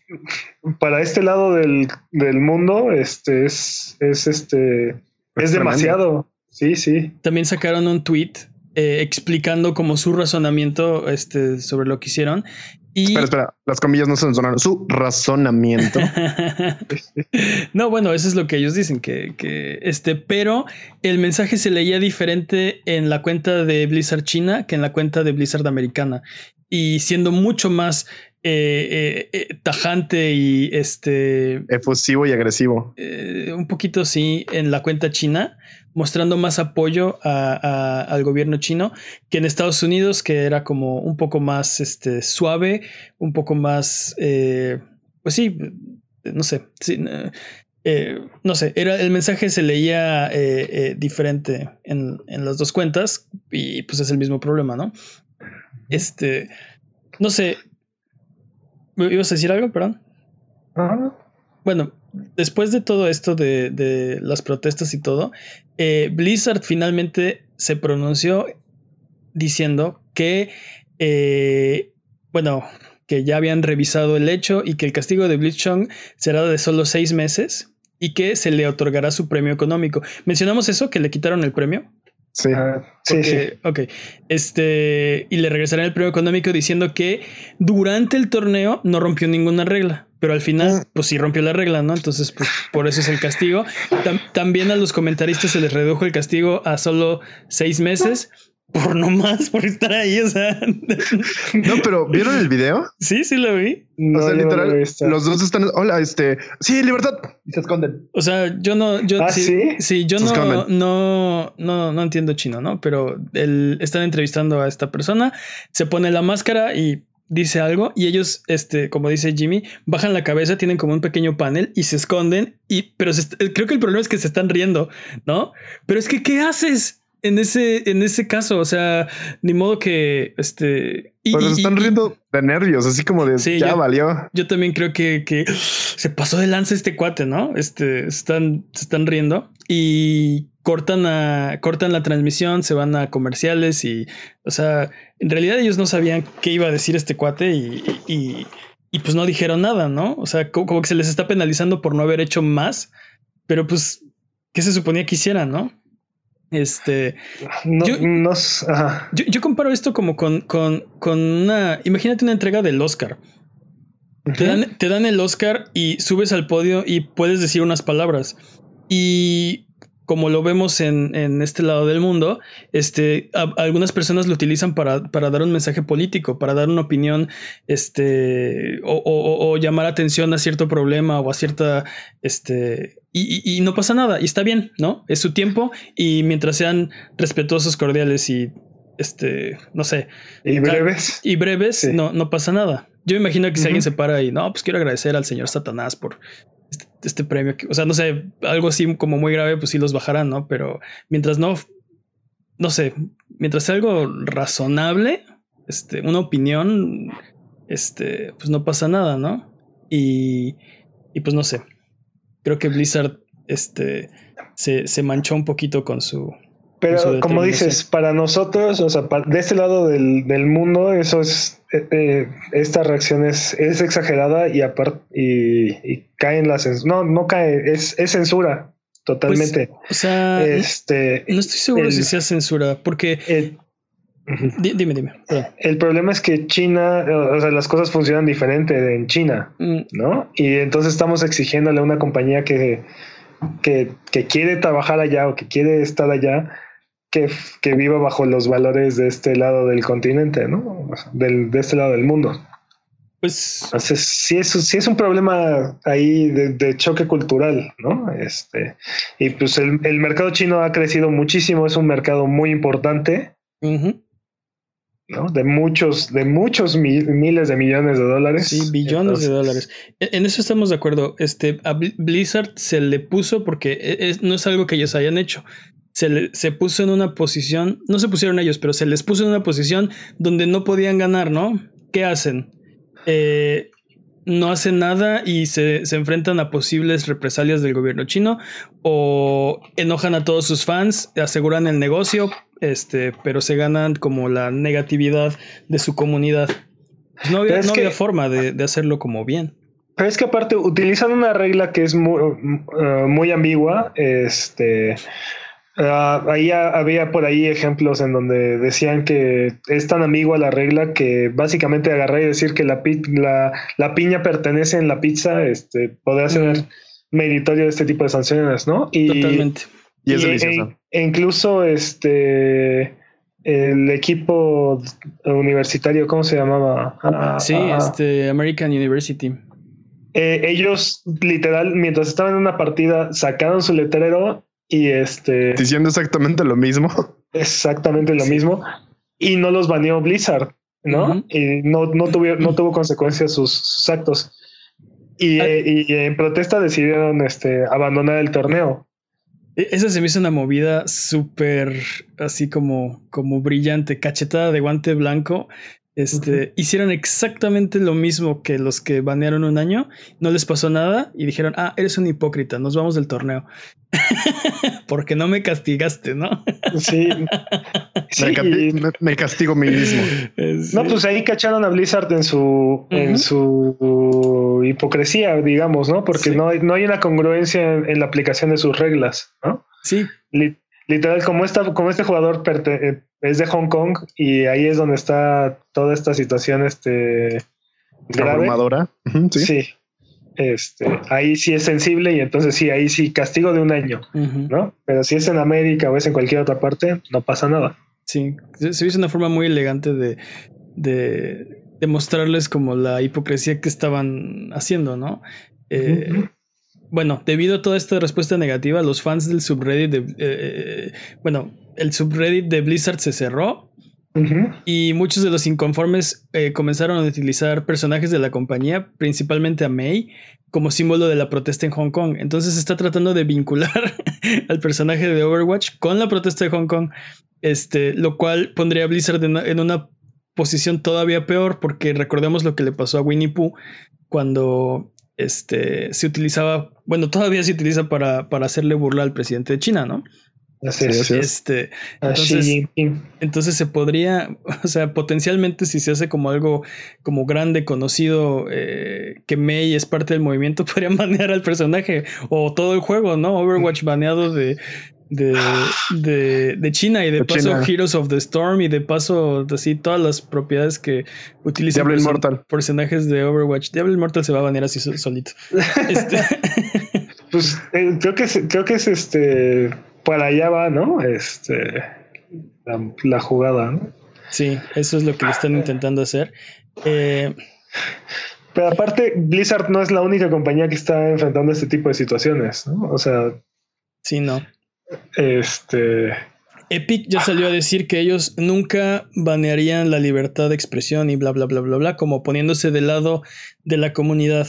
[SPEAKER 3] para este lado del, del mundo, este es, es este es demasiado. Sí, sí.
[SPEAKER 1] También sacaron un tweet eh, explicando como su razonamiento este, sobre lo que hicieron. Y...
[SPEAKER 4] Espera, espera, las comillas no se sonaron. Su razonamiento.
[SPEAKER 1] no, bueno, eso es lo que ellos dicen, que, que, este, pero el mensaje se leía diferente en la cuenta de Blizzard China que en la cuenta de Blizzard americana. Y siendo mucho más eh, eh, eh, tajante y este.
[SPEAKER 4] Efusivo y agresivo.
[SPEAKER 1] un poquito sí en la cuenta china, mostrando más apoyo al gobierno chino que en Estados Unidos, que era como un poco más este, suave, un poco más. pues sí, no sé. no sé, era, el mensaje se leía diferente en, en las dos cuentas y pues es el mismo problema, ¿no? Este, no sé, ¿Ibas a decir algo? Perdón. Bueno, después de todo esto de, las protestas y todo, eh, Blizzard finalmente se pronunció diciendo que, eh, bueno, que ya habían revisado el hecho y que el castigo de Blitzchung será de solo seis meses y que se le otorgará su premio económico. ¿Mencionamos eso? ¿Que le quitaron el premio?
[SPEAKER 4] Sí.
[SPEAKER 3] Ah, sí, sí.
[SPEAKER 1] Ok. Este. Y le regresarán el premio económico diciendo que durante el torneo no rompió ninguna regla. Pero al final, mm. pues sí rompió la regla, ¿no? Entonces, pues por eso es el castigo. también a los comentaristas se les redujo el castigo a solo seis meses por no más, por estar ahí, o sea.
[SPEAKER 4] No, pero ¿vieron el video?
[SPEAKER 1] Sí, sí lo vi.
[SPEAKER 4] o sea, literal, los dos están, hola, este, sí, libertad, y se esconden.
[SPEAKER 1] O sea, yo no, yo
[SPEAKER 3] ¿Ah, sí,
[SPEAKER 1] sí, yo no, no, no, no entiendo chino, ¿no? Pero él, están entrevistando a esta persona, se pone la máscara y dice algo y ellos, este, como dice Jimmy, bajan la cabeza, tienen como un pequeño panel y se esconden y, pero creo que el problema es que se están riendo, ¿no? Pero es que, ¿qué haces? En ese, en ese caso, o sea, ni modo que este.
[SPEAKER 4] Y, Pero se están riendo de nervios, así como de ya valió.
[SPEAKER 1] Yo también creo que, que, se pasó de lanza este cuate, ¿no? Este están, se están riendo y cortan a, cortan la transmisión, se van a comerciales y, o sea, en realidad ellos no sabían qué iba a decir este cuate y, y, y pues no dijeron nada, ¿no? O sea, como, como que se les está penalizando por no haber hecho más, pero pues, ¿qué se suponía que hicieran, no? Este. yo, comparo esto como con, con, con, una. Imagínate una entrega del Oscar. te, dan, te dan el Oscar y subes al podio y puedes decir unas palabras. Y como lo vemos en, este lado del mundo, este, algunas personas lo utilizan para, dar un mensaje político, para dar una opinión, este, o, llamar atención a cierto problema o a cierta, este, y, no pasa nada, y está bien, ¿no? Es su tiempo y mientras sean respetuosos, cordiales y, este, no sé.
[SPEAKER 3] Y breves.
[SPEAKER 1] Y breves, no, no pasa nada. Yo me imagino que si alguien se para y no, pues quiero agradecer al señor Satanás por este, este premio. o sea, no sé, algo así como muy grave, pues sí los bajarán, ¿no? Pero mientras no, no sé, mientras sea algo razonable, este, una opinión, este, pues no pasa nada, ¿no? Y, y pues no sé, creo que Blizzard, este, se, se manchó un poquito con su,
[SPEAKER 3] pero como dices, para nosotros, o sea, de este lado del, del mundo, eso es, eh, eh, esta reacción es, es exagerada y aparte, y, cae en la censura. No, no cae, es, es censura, totalmente.
[SPEAKER 1] Pues, o sea, este, no estoy seguro si sea censura, porque... Dime, dime.
[SPEAKER 3] El problema es que China, o sea, las cosas funcionan diferente en China, mm. ¿no? Y entonces estamos exigiéndole a una compañía que, que, que quiere trabajar allá o que quiere estar allá, que, viva bajo los valores de este lado del continente, ¿no? Del, de este lado del mundo.
[SPEAKER 1] Pues
[SPEAKER 3] Entonces, sí es, sí es un problema ahí de, de choque cultural, ¿no? Este, y pues el, el mercado chino ha crecido muchísimo, es un mercado muy importante. ¿no? De muchos, de muchos mi- miles de millones de dólares.
[SPEAKER 1] Sí, billones de dólares. En en eso estamos de acuerdo. Este, a Bl- Blizzard se le puso porque e- es- no es algo que ellos hayan hecho. Se, se puso en una posición, no se pusieron ellos, pero se les puso en una posición donde no podían ganar, ¿no? ¿Qué hacen? Eh, no hacen nada y se, se enfrentan a posibles represalias del gobierno chino o enojan a todos sus fans, aseguran el negocio, este, pero se ganan como la negatividad de su comunidad. Pues no
[SPEAKER 3] que-
[SPEAKER 1] había forma de, de hacerlo como bien.
[SPEAKER 3] Pero es que aparte utilizan una regla que es muy, uh, muy ambigua. Este, ah, ahí ha- había por ahí ejemplos en donde decían que es tan ambigua la regla que básicamente agarrar y decir que la, pi- la, la piña pertenece en la pizza, este, podría ser meritorio de este tipo de sanciones, ¿no? Y,
[SPEAKER 1] Totalmente.
[SPEAKER 4] Y es
[SPEAKER 3] y-
[SPEAKER 4] delicioso.
[SPEAKER 3] e- e incluso este el equipo universitario, ¿cómo se llamaba? Ah,
[SPEAKER 1] Sí,
[SPEAKER 3] ah,
[SPEAKER 1] este American University.
[SPEAKER 3] eh, ellos literal, mientras estaban en una partida, sacaron su letrero y este
[SPEAKER 4] Diciendo exactamente lo mismo.
[SPEAKER 3] exactamente lo
[SPEAKER 1] Sí.
[SPEAKER 3] mismo y no los baneó Blizzard, ¿no? Y no, no, tuvieron, no tuvo consecuencias sus, sus actos. Y,
[SPEAKER 1] Ah.
[SPEAKER 3] eh, y en protesta decidieron este, abandonar el torneo.
[SPEAKER 1] E- Esa se me hizo una movida súper así como, como brillante, cachetada de guante blanco. Este, hicieron exactamente lo mismo que los que banearon un año, no les pasó nada y dijeron, ah, eres un hipócrita, nos vamos del torneo. Porque no me castigaste, ¿no?
[SPEAKER 3] Sí. Sí,
[SPEAKER 4] Me, cati- me- me castigo a mí mismo.
[SPEAKER 3] No, pues ahí cacharon a Blizzard en su, en su hipocresía, digamos, ¿no? Porque
[SPEAKER 1] Sí.
[SPEAKER 3] no, hay, no hay una congruencia en, en la aplicación de sus reglas, ¿no?
[SPEAKER 1] Sí,
[SPEAKER 3] Li- literal, como, esta, como este jugador eh, es de Hong Kong y ahí es donde está toda esta situación este, grave.
[SPEAKER 4] Abrumadora. Ujú, sí.
[SPEAKER 3] Sí. Este, ahí sí es sensible y entonces sí, ahí sí castigo de un año, ¿no? Pero si es en América o es en cualquier otra parte, no pasa nada.
[SPEAKER 1] sí. Se, hizo una forma muy elegante de, de, de mostrarles como la hipocresía que estaban haciendo, ¿no? Eh. Bueno, debido a toda esta respuesta negativa, los fans del subreddit de, eh, bueno, el subreddit de Blizzard se cerró Y muchos de los inconformes eh, comenzaron a utilizar personajes de la compañía, principalmente a Mei, como símbolo de la protesta en Hong Kong. Entonces está tratando de vincular al personaje de Overwatch con la protesta de Hong Kong, este, lo cual pondría a Blizzard en, en una posición todavía peor, porque recordemos lo que le pasó a Winnie Pooh cuando este, se utilizaba, bueno, todavía se utiliza para, para hacerle burla al presidente de China, ¿no?
[SPEAKER 3] Así
[SPEAKER 4] Sí,
[SPEAKER 3] es.
[SPEAKER 1] Este,
[SPEAKER 3] A Xi
[SPEAKER 1] entonces, entonces se podría, o sea, potencialmente si se hace como algo como grande, conocido, eh, que Mei es parte del movimiento, podrían banear al personaje o todo el juego, ¿no? Overwatch baneado de, de, de, de China y de
[SPEAKER 4] De
[SPEAKER 1] paso
[SPEAKER 4] China.
[SPEAKER 1] Heroes of the Storm y de paso así todas las propiedades que utilizan
[SPEAKER 4] Diablo Inmortal.
[SPEAKER 1] personajes de Overwatch. Diablo Immortal se va a banear así so- solito. Este,
[SPEAKER 3] Pues eh, creo que es, creo que es este para allá va, ¿no? Este la, la jugada, ¿no?
[SPEAKER 1] sí, eso es lo que le están intentando hacer. Eh,
[SPEAKER 3] Pero aparte, Blizzard no es la única compañía que está enfrentando este tipo de situaciones, ¿no? O sea,
[SPEAKER 1] sí, no.
[SPEAKER 3] este
[SPEAKER 1] Epic ya salió a decir que ellos nunca banearían la libertad de expresión y bla, bla, bla, bla, bla, como poniéndose del lado de la comunidad.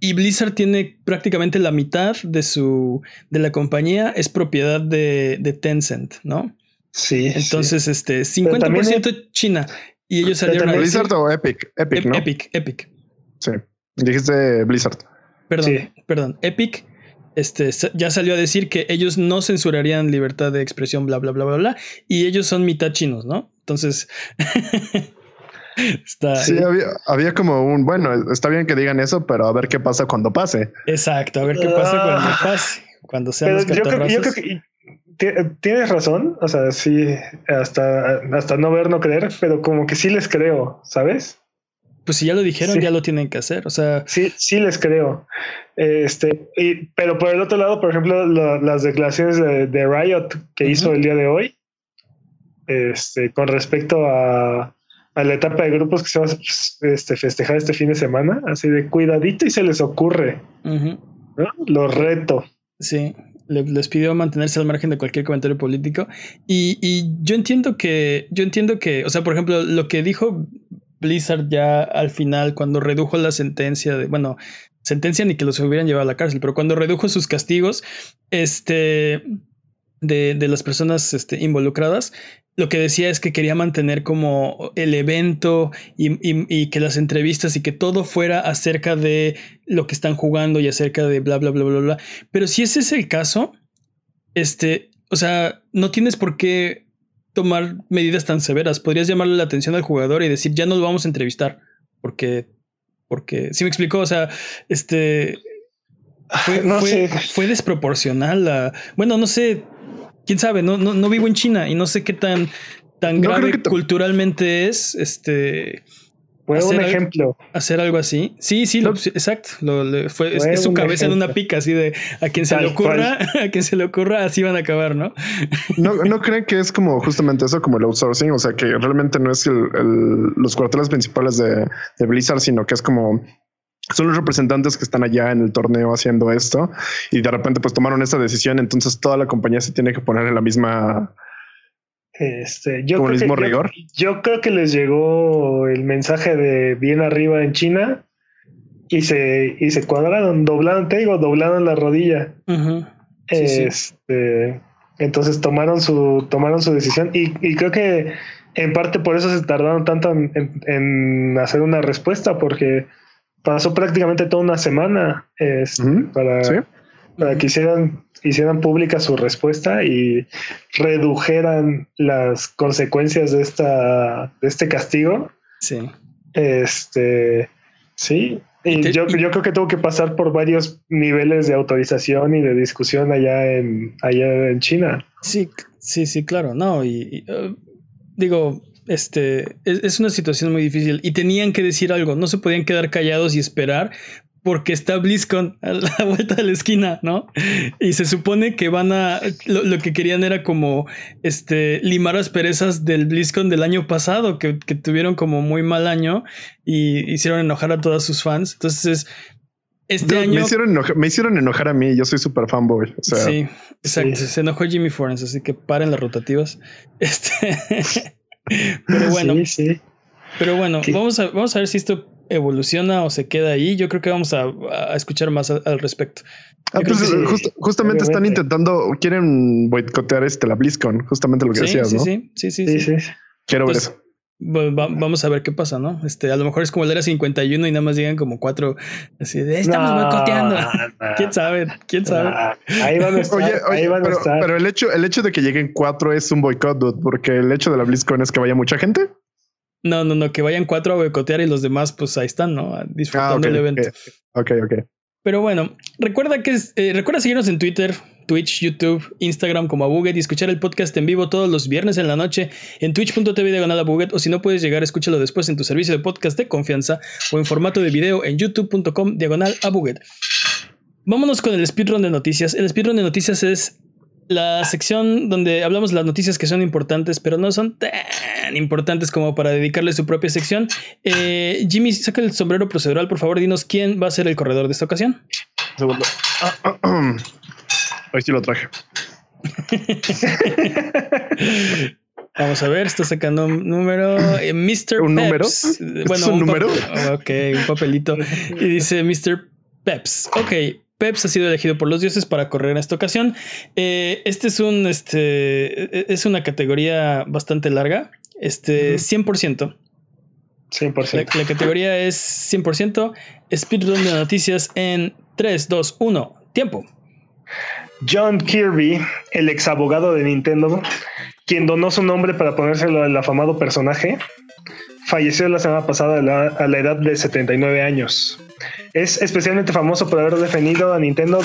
[SPEAKER 1] Y Blizzard tiene prácticamente la mitad de su de la compañía es propiedad de, de Tencent, ¿no?
[SPEAKER 3] sí.
[SPEAKER 1] Entonces, este
[SPEAKER 3] Pero también
[SPEAKER 1] 50% China. Y ellos salieron a
[SPEAKER 3] también
[SPEAKER 1] decir,
[SPEAKER 4] ¿Blizzard o Epic? Epic,
[SPEAKER 1] Ep-
[SPEAKER 4] ¿no?
[SPEAKER 1] Epic, Epic.
[SPEAKER 4] Sí. Dijiste Blizzard.
[SPEAKER 1] Perdón,
[SPEAKER 3] Sí.
[SPEAKER 1] perdón. Epic este, ya salió a decir que ellos no censurarían libertad de expresión, bla, bla, bla, bla, bla. Y ellos son mitad chinos, ¿no? Entonces, está...
[SPEAKER 4] Sí, había, había como un, bueno, está bien que digan eso, pero a ver qué pasa cuando pase.
[SPEAKER 1] Exacto, a ver qué pasa cuando
[SPEAKER 3] Ah.
[SPEAKER 1] pase, cuando sean
[SPEAKER 3] Pero
[SPEAKER 1] los
[SPEAKER 3] yo creo, yo creo que ti- tienes razón, o sea, sí, hasta, hasta no ver, no creer, pero como que sí les creo, ¿sabes?
[SPEAKER 1] Pues si ya lo dijeron,
[SPEAKER 3] Sí.
[SPEAKER 1] ya lo tienen que hacer. O sea,
[SPEAKER 3] Sí, sí les creo. Este, y, pero por el otro lado, por ejemplo, la- las declaraciones de, de Riot que
[SPEAKER 1] Ujú.
[SPEAKER 3] hizo el día de hoy, este, con respecto a, a la etapa de grupos que se va a este, festejar este fin de semana, así de cuidadito y se les ocurre.
[SPEAKER 1] Ujú.
[SPEAKER 3] ¿no? Lo reto.
[SPEAKER 1] Sí, le- les pidió mantenerse al margen de cualquier comentario político. Y, y yo entiendo que, yo entiendo que, o sea, por ejemplo, lo que dijo Blizzard ya al final, cuando redujo la sentencia de, bueno, sentencia ni que los hubieran llevado a la cárcel, pero cuando redujo sus castigos, este, de, de las personas este, involucradas, lo que decía es que quería mantener como el evento y, y- y que las entrevistas y que todo fuera acerca de lo que están jugando y acerca de bla, bla, bla, bla, bla. Pero si ese es el caso, este, o sea, no tienes por qué tomar medidas tan severas. Podrías llamarle la atención al jugador y decir, ya no lo vamos a entrevistar. Porque, porque, si me explicó, o sea, este, fue,
[SPEAKER 3] No
[SPEAKER 1] fue-
[SPEAKER 3] sé.
[SPEAKER 1] fue desproporcional. la- bueno, no sé, quién sabe, no, no, no vivo en China y no sé qué tan, tan
[SPEAKER 4] No
[SPEAKER 1] grave culturalmente es este
[SPEAKER 3] Fue
[SPEAKER 1] Hacer
[SPEAKER 3] un
[SPEAKER 1] algo-
[SPEAKER 3] ejemplo.
[SPEAKER 1] hacer algo así. Sí, sí, lo- exacto. Lo- fue, es,
[SPEAKER 3] Fue
[SPEAKER 1] es su cabeza en una pica, así de a quien se le ocurra, a quien se le ocurra, así van a acabar, ¿no?
[SPEAKER 4] ¿No, ¿No creen que es como justamente eso, como el outsourcing? O sea, que realmente no es el, el- los cuarteles principales de, de Blizzard, sino que es como son los representantes que están allá en el torneo haciendo esto y de repente pues tomaron esta decisión. Entonces toda la compañía se tiene que poner en la misma,
[SPEAKER 3] Este, yo,
[SPEAKER 4] como el
[SPEAKER 3] creo
[SPEAKER 4] mismo
[SPEAKER 3] que,
[SPEAKER 4] rigor.
[SPEAKER 3] yo creo que les llegó el mensaje de bien arriba en China y se, y se cuadraron, doblaron, te digo, doblaron la rodilla.
[SPEAKER 1] Ujú. Sí, sí.
[SPEAKER 3] Este, entonces tomaron su, tomaron su decisión y, y creo que en parte por eso se tardaron tanto en, en- en hacer una respuesta, porque pasó prácticamente toda una semana este, para,
[SPEAKER 4] sí.
[SPEAKER 3] para que hicieran, hicieran pública su respuesta y redujeran las consecuencias de esta, de este castigo.
[SPEAKER 1] Sí.
[SPEAKER 3] Este, sí.
[SPEAKER 1] Y te-
[SPEAKER 3] yo, yo creo que tuvo que pasar por varios niveles de autorización y de discusión allá en, allá en China.
[SPEAKER 1] Sí, sí, sí, claro, no, y, y, uh, digo, este, es, es una situación muy difícil y tenían que decir algo, no se podían quedar callados y esperar porque está BlizzCon a la vuelta de la esquina, ¿no? Y se supone que van a, lo, lo que querían era como, este, limar las perezas del BlizzCon del año pasado, que, que tuvieron como muy mal año y hicieron enojar a todos sus fans, entonces... Este año
[SPEAKER 4] me, hicieron enojar, me hicieron enojar a mí. Yo soy súper fanboy. O sea,
[SPEAKER 1] sí, exacto.
[SPEAKER 3] sí.
[SPEAKER 1] Se enojó Jimmy Forens, así que paren las rotativas. Este, pero bueno,
[SPEAKER 3] Sí, sí.
[SPEAKER 1] pero bueno, vamos a, vamos a ver si esto evoluciona o se queda ahí. Yo creo que vamos a, a escuchar más al, al respecto.
[SPEAKER 4] Ah, pues,
[SPEAKER 1] que
[SPEAKER 4] just- justamente están intentando, quieren boicotear este la BlizzCon, justamente lo que
[SPEAKER 1] Sí,
[SPEAKER 4] decías,
[SPEAKER 1] sí,
[SPEAKER 4] ¿no?
[SPEAKER 1] sí, sí, sí,
[SPEAKER 3] Sí,
[SPEAKER 1] sí.
[SPEAKER 3] sí.
[SPEAKER 4] Quiero ver
[SPEAKER 1] Pues,
[SPEAKER 4] eso.
[SPEAKER 1] Va- va- vamos a ver qué pasa, ¿no? Este, a lo mejor es como el era 51 y nada más llegan como cuatro así de estamos
[SPEAKER 3] No,
[SPEAKER 1] boicoteando.
[SPEAKER 3] no,
[SPEAKER 1] ¿Quién sabe? ¿Quién sabe?
[SPEAKER 3] Ah, Ahí van a estar.
[SPEAKER 4] Oye,
[SPEAKER 3] ahí van a
[SPEAKER 4] pero,
[SPEAKER 3] estar.
[SPEAKER 4] pero el hecho, el hecho de que lleguen cuatro es un boicot, dude, porque el hecho de la BlizzCon es que vaya mucha gente.
[SPEAKER 1] No, no, no, que vayan cuatro a boicotear y los demás pues ahí están, ¿no? Disfrutando
[SPEAKER 4] Ah,
[SPEAKER 1] el evento.
[SPEAKER 4] ok, ok.
[SPEAKER 1] Pero bueno, recuerda que es- eh, recuerda seguirnos en Twitter, Twitch, YouTube, Instagram como Abuget y escuchar el podcast en vivo todos los viernes en la noche en twitch.tv diagonal Abuget o si no puedes llegar, escúchalo después en tu servicio de podcast de confianza o en formato de video en youtube.com diagonal Abuget. Vámonos con el speedrun de noticias. El speedrun de noticias es la sección donde hablamos las noticias que son importantes, pero no son tan importantes como para dedicarle su propia sección. Eh, Jimmy, saca el sombrero procedural, por favor, dinos quién va a ser el corredor de esta ocasión.
[SPEAKER 4] Segundo. Ahí sí lo traje.
[SPEAKER 1] Vamos a ver, está sacando un número. eh, Mr.
[SPEAKER 4] ¿Un número?
[SPEAKER 1] Peps.
[SPEAKER 4] ¿Es un
[SPEAKER 1] pa-
[SPEAKER 4] número?
[SPEAKER 1] Ok, un papelito. Y dice Mr. Peps. Ok, Peps ha sido elegido por los dioses para correr en esta ocasión. Eh, este es un, este, es una categoría bastante larga. Este,
[SPEAKER 3] Ujú.
[SPEAKER 1] 100%.
[SPEAKER 3] 100%.
[SPEAKER 1] La, la categoría es 100%. Speedrun de noticias en 3, 2, 1. Tiempo.
[SPEAKER 3] John Kirby, el ex abogado de Nintendo, quien donó su nombre para ponérselo al afamado personaje, falleció la semana pasada a la, a la edad de 79 años. Es especialmente famoso por haber defendido a Nintendo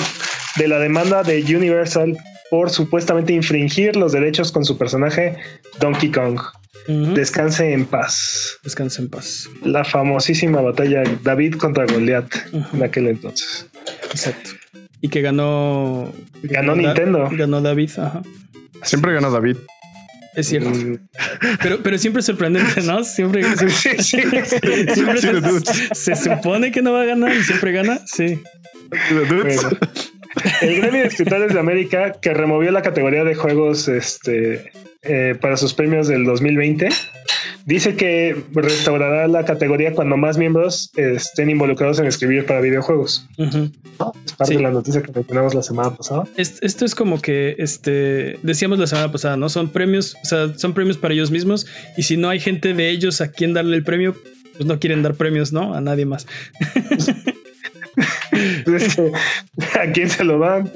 [SPEAKER 3] de la demanda de Universal por supuestamente infringir los derechos con su personaje Donkey Kong. Descanse en paz.
[SPEAKER 1] Descansa en paz.
[SPEAKER 3] La famosísima batalla David contra Goliath en aquel entonces.
[SPEAKER 1] Exacto. Y que ganó.
[SPEAKER 3] Ganó
[SPEAKER 1] Da-
[SPEAKER 3] Nintendo.
[SPEAKER 1] Ganó David, ajá.
[SPEAKER 4] Siempre gana David.
[SPEAKER 1] Es cierto.
[SPEAKER 3] Mm,
[SPEAKER 1] Pero, pero siempre es sorprendente, ¿no? Siempre, siempre,
[SPEAKER 3] sí, sí.
[SPEAKER 1] siempre
[SPEAKER 4] Sí,
[SPEAKER 1] se, se supone que no va a ganar y siempre gana. Sí.
[SPEAKER 3] Bueno. El Gremio de Escritores de América, que removió la categoría de juegos este, eh, para sus premios del 2020, dice que restaurará la categoría cuando más miembros eh, estén involucrados en escribir para videojuegos. Es parte
[SPEAKER 1] Sí.
[SPEAKER 3] de la noticia que mencionamos la semana pasada.
[SPEAKER 1] Es- Esto es como que este decíamos la semana pasada, ¿no? Son premios, o sea, son premios para ellos mismos y si no hay gente de ellos a quien darle el premio, pues no quieren dar premios, ¿no? A nadie más.
[SPEAKER 3] Es que, ¿A quién se lo dan?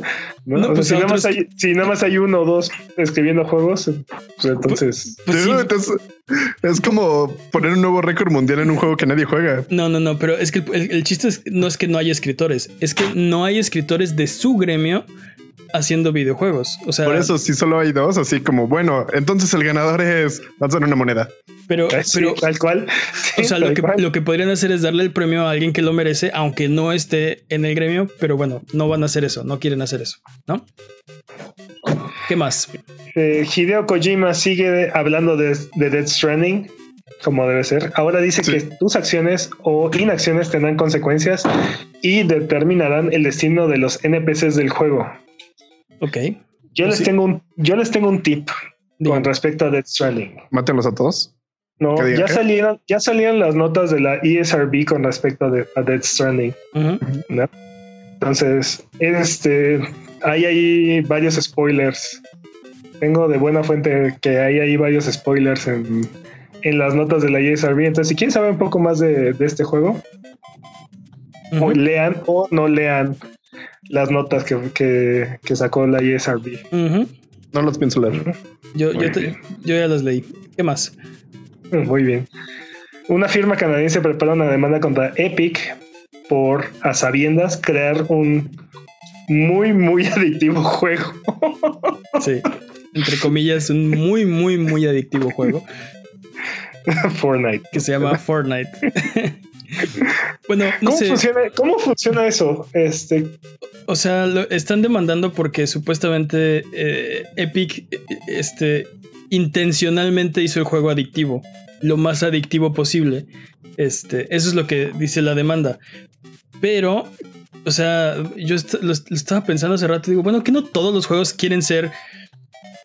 [SPEAKER 3] ¿No?
[SPEAKER 1] No,
[SPEAKER 3] O sea,
[SPEAKER 1] pues
[SPEAKER 3] si, nada más hay, si nada más hay uno o dos escribiendo juegos, pues entonces...
[SPEAKER 1] Pues sí.
[SPEAKER 4] Dude, es, es como poner un nuevo récord mundial en un juego que nadie juega.
[SPEAKER 1] No, no, no, pero es que el, el chiste es, no es que no haya escritores, es que no hay escritores de su gremio haciendo videojuegos. O sea,
[SPEAKER 4] Por eso, si solo hay dos, así como, bueno, entonces el ganador es lanzar una moneda.
[SPEAKER 1] pero,
[SPEAKER 3] Sí,
[SPEAKER 1] pero
[SPEAKER 3] tal cual.
[SPEAKER 1] o sea, lo que,
[SPEAKER 3] cual.
[SPEAKER 1] lo que podrían hacer es darle el premio a alguien que lo merece, aunque no esté en el gremio, pero bueno, no van a hacer eso, no quieren hacer eso, ¿no? ¿Qué más?
[SPEAKER 3] Eh, Hideo Kojima sigue hablando de, de Death Stranding, como debe ser. Ahora dice
[SPEAKER 4] Sí.
[SPEAKER 3] que tus acciones o inacciones tendrán consecuencias y determinarán el destino de los NPCs del juego.
[SPEAKER 1] Ok.
[SPEAKER 3] Yo
[SPEAKER 1] Pues
[SPEAKER 3] les
[SPEAKER 1] sí.
[SPEAKER 3] tengo un, yo les tengo un tip con respecto a Death Stranding.
[SPEAKER 4] Mátenlos a todos.
[SPEAKER 3] No,
[SPEAKER 4] ¿Qué diga
[SPEAKER 3] ya
[SPEAKER 4] qué?
[SPEAKER 3] salieron, ya salieron las notas de la ESRB con respecto de, a Death Stranding. Entonces, este, hay ahí varios spoilers. Tengo de buena fuente que hay ahí varios spoilers en, en las notas de la ESRB. Entonces, si quieren saber un poco más de, de este juego, o lean o no lean las notas que, que, que sacó la ESRB.
[SPEAKER 1] Ujú.
[SPEAKER 4] No los pienso leer.
[SPEAKER 1] Yo, yo, te- yo ya las leí. ¿Qué más?
[SPEAKER 3] Muy bien. Una firma canadiense prepara una demanda contra Epic por, a sabiendas, crear un muy, muy adictivo juego.
[SPEAKER 1] Sí. Entre comillas, un muy, muy, muy adictivo juego
[SPEAKER 3] Fortnite.
[SPEAKER 1] que se llama Fortnite. bueno, no
[SPEAKER 3] ¿Cómo,
[SPEAKER 1] sé.
[SPEAKER 3] funciona, ¿Cómo funciona eso? Este,
[SPEAKER 1] O sea, lo están demandando porque supuestamente eh, Epic este, intencionalmente hizo el juego adictivo, lo más adictivo posible. Este, eso es lo que dice la demanda. Pero, o sea, yo est- lo, lo estaba pensando hace rato digo, bueno, que no todos los juegos quieren ser.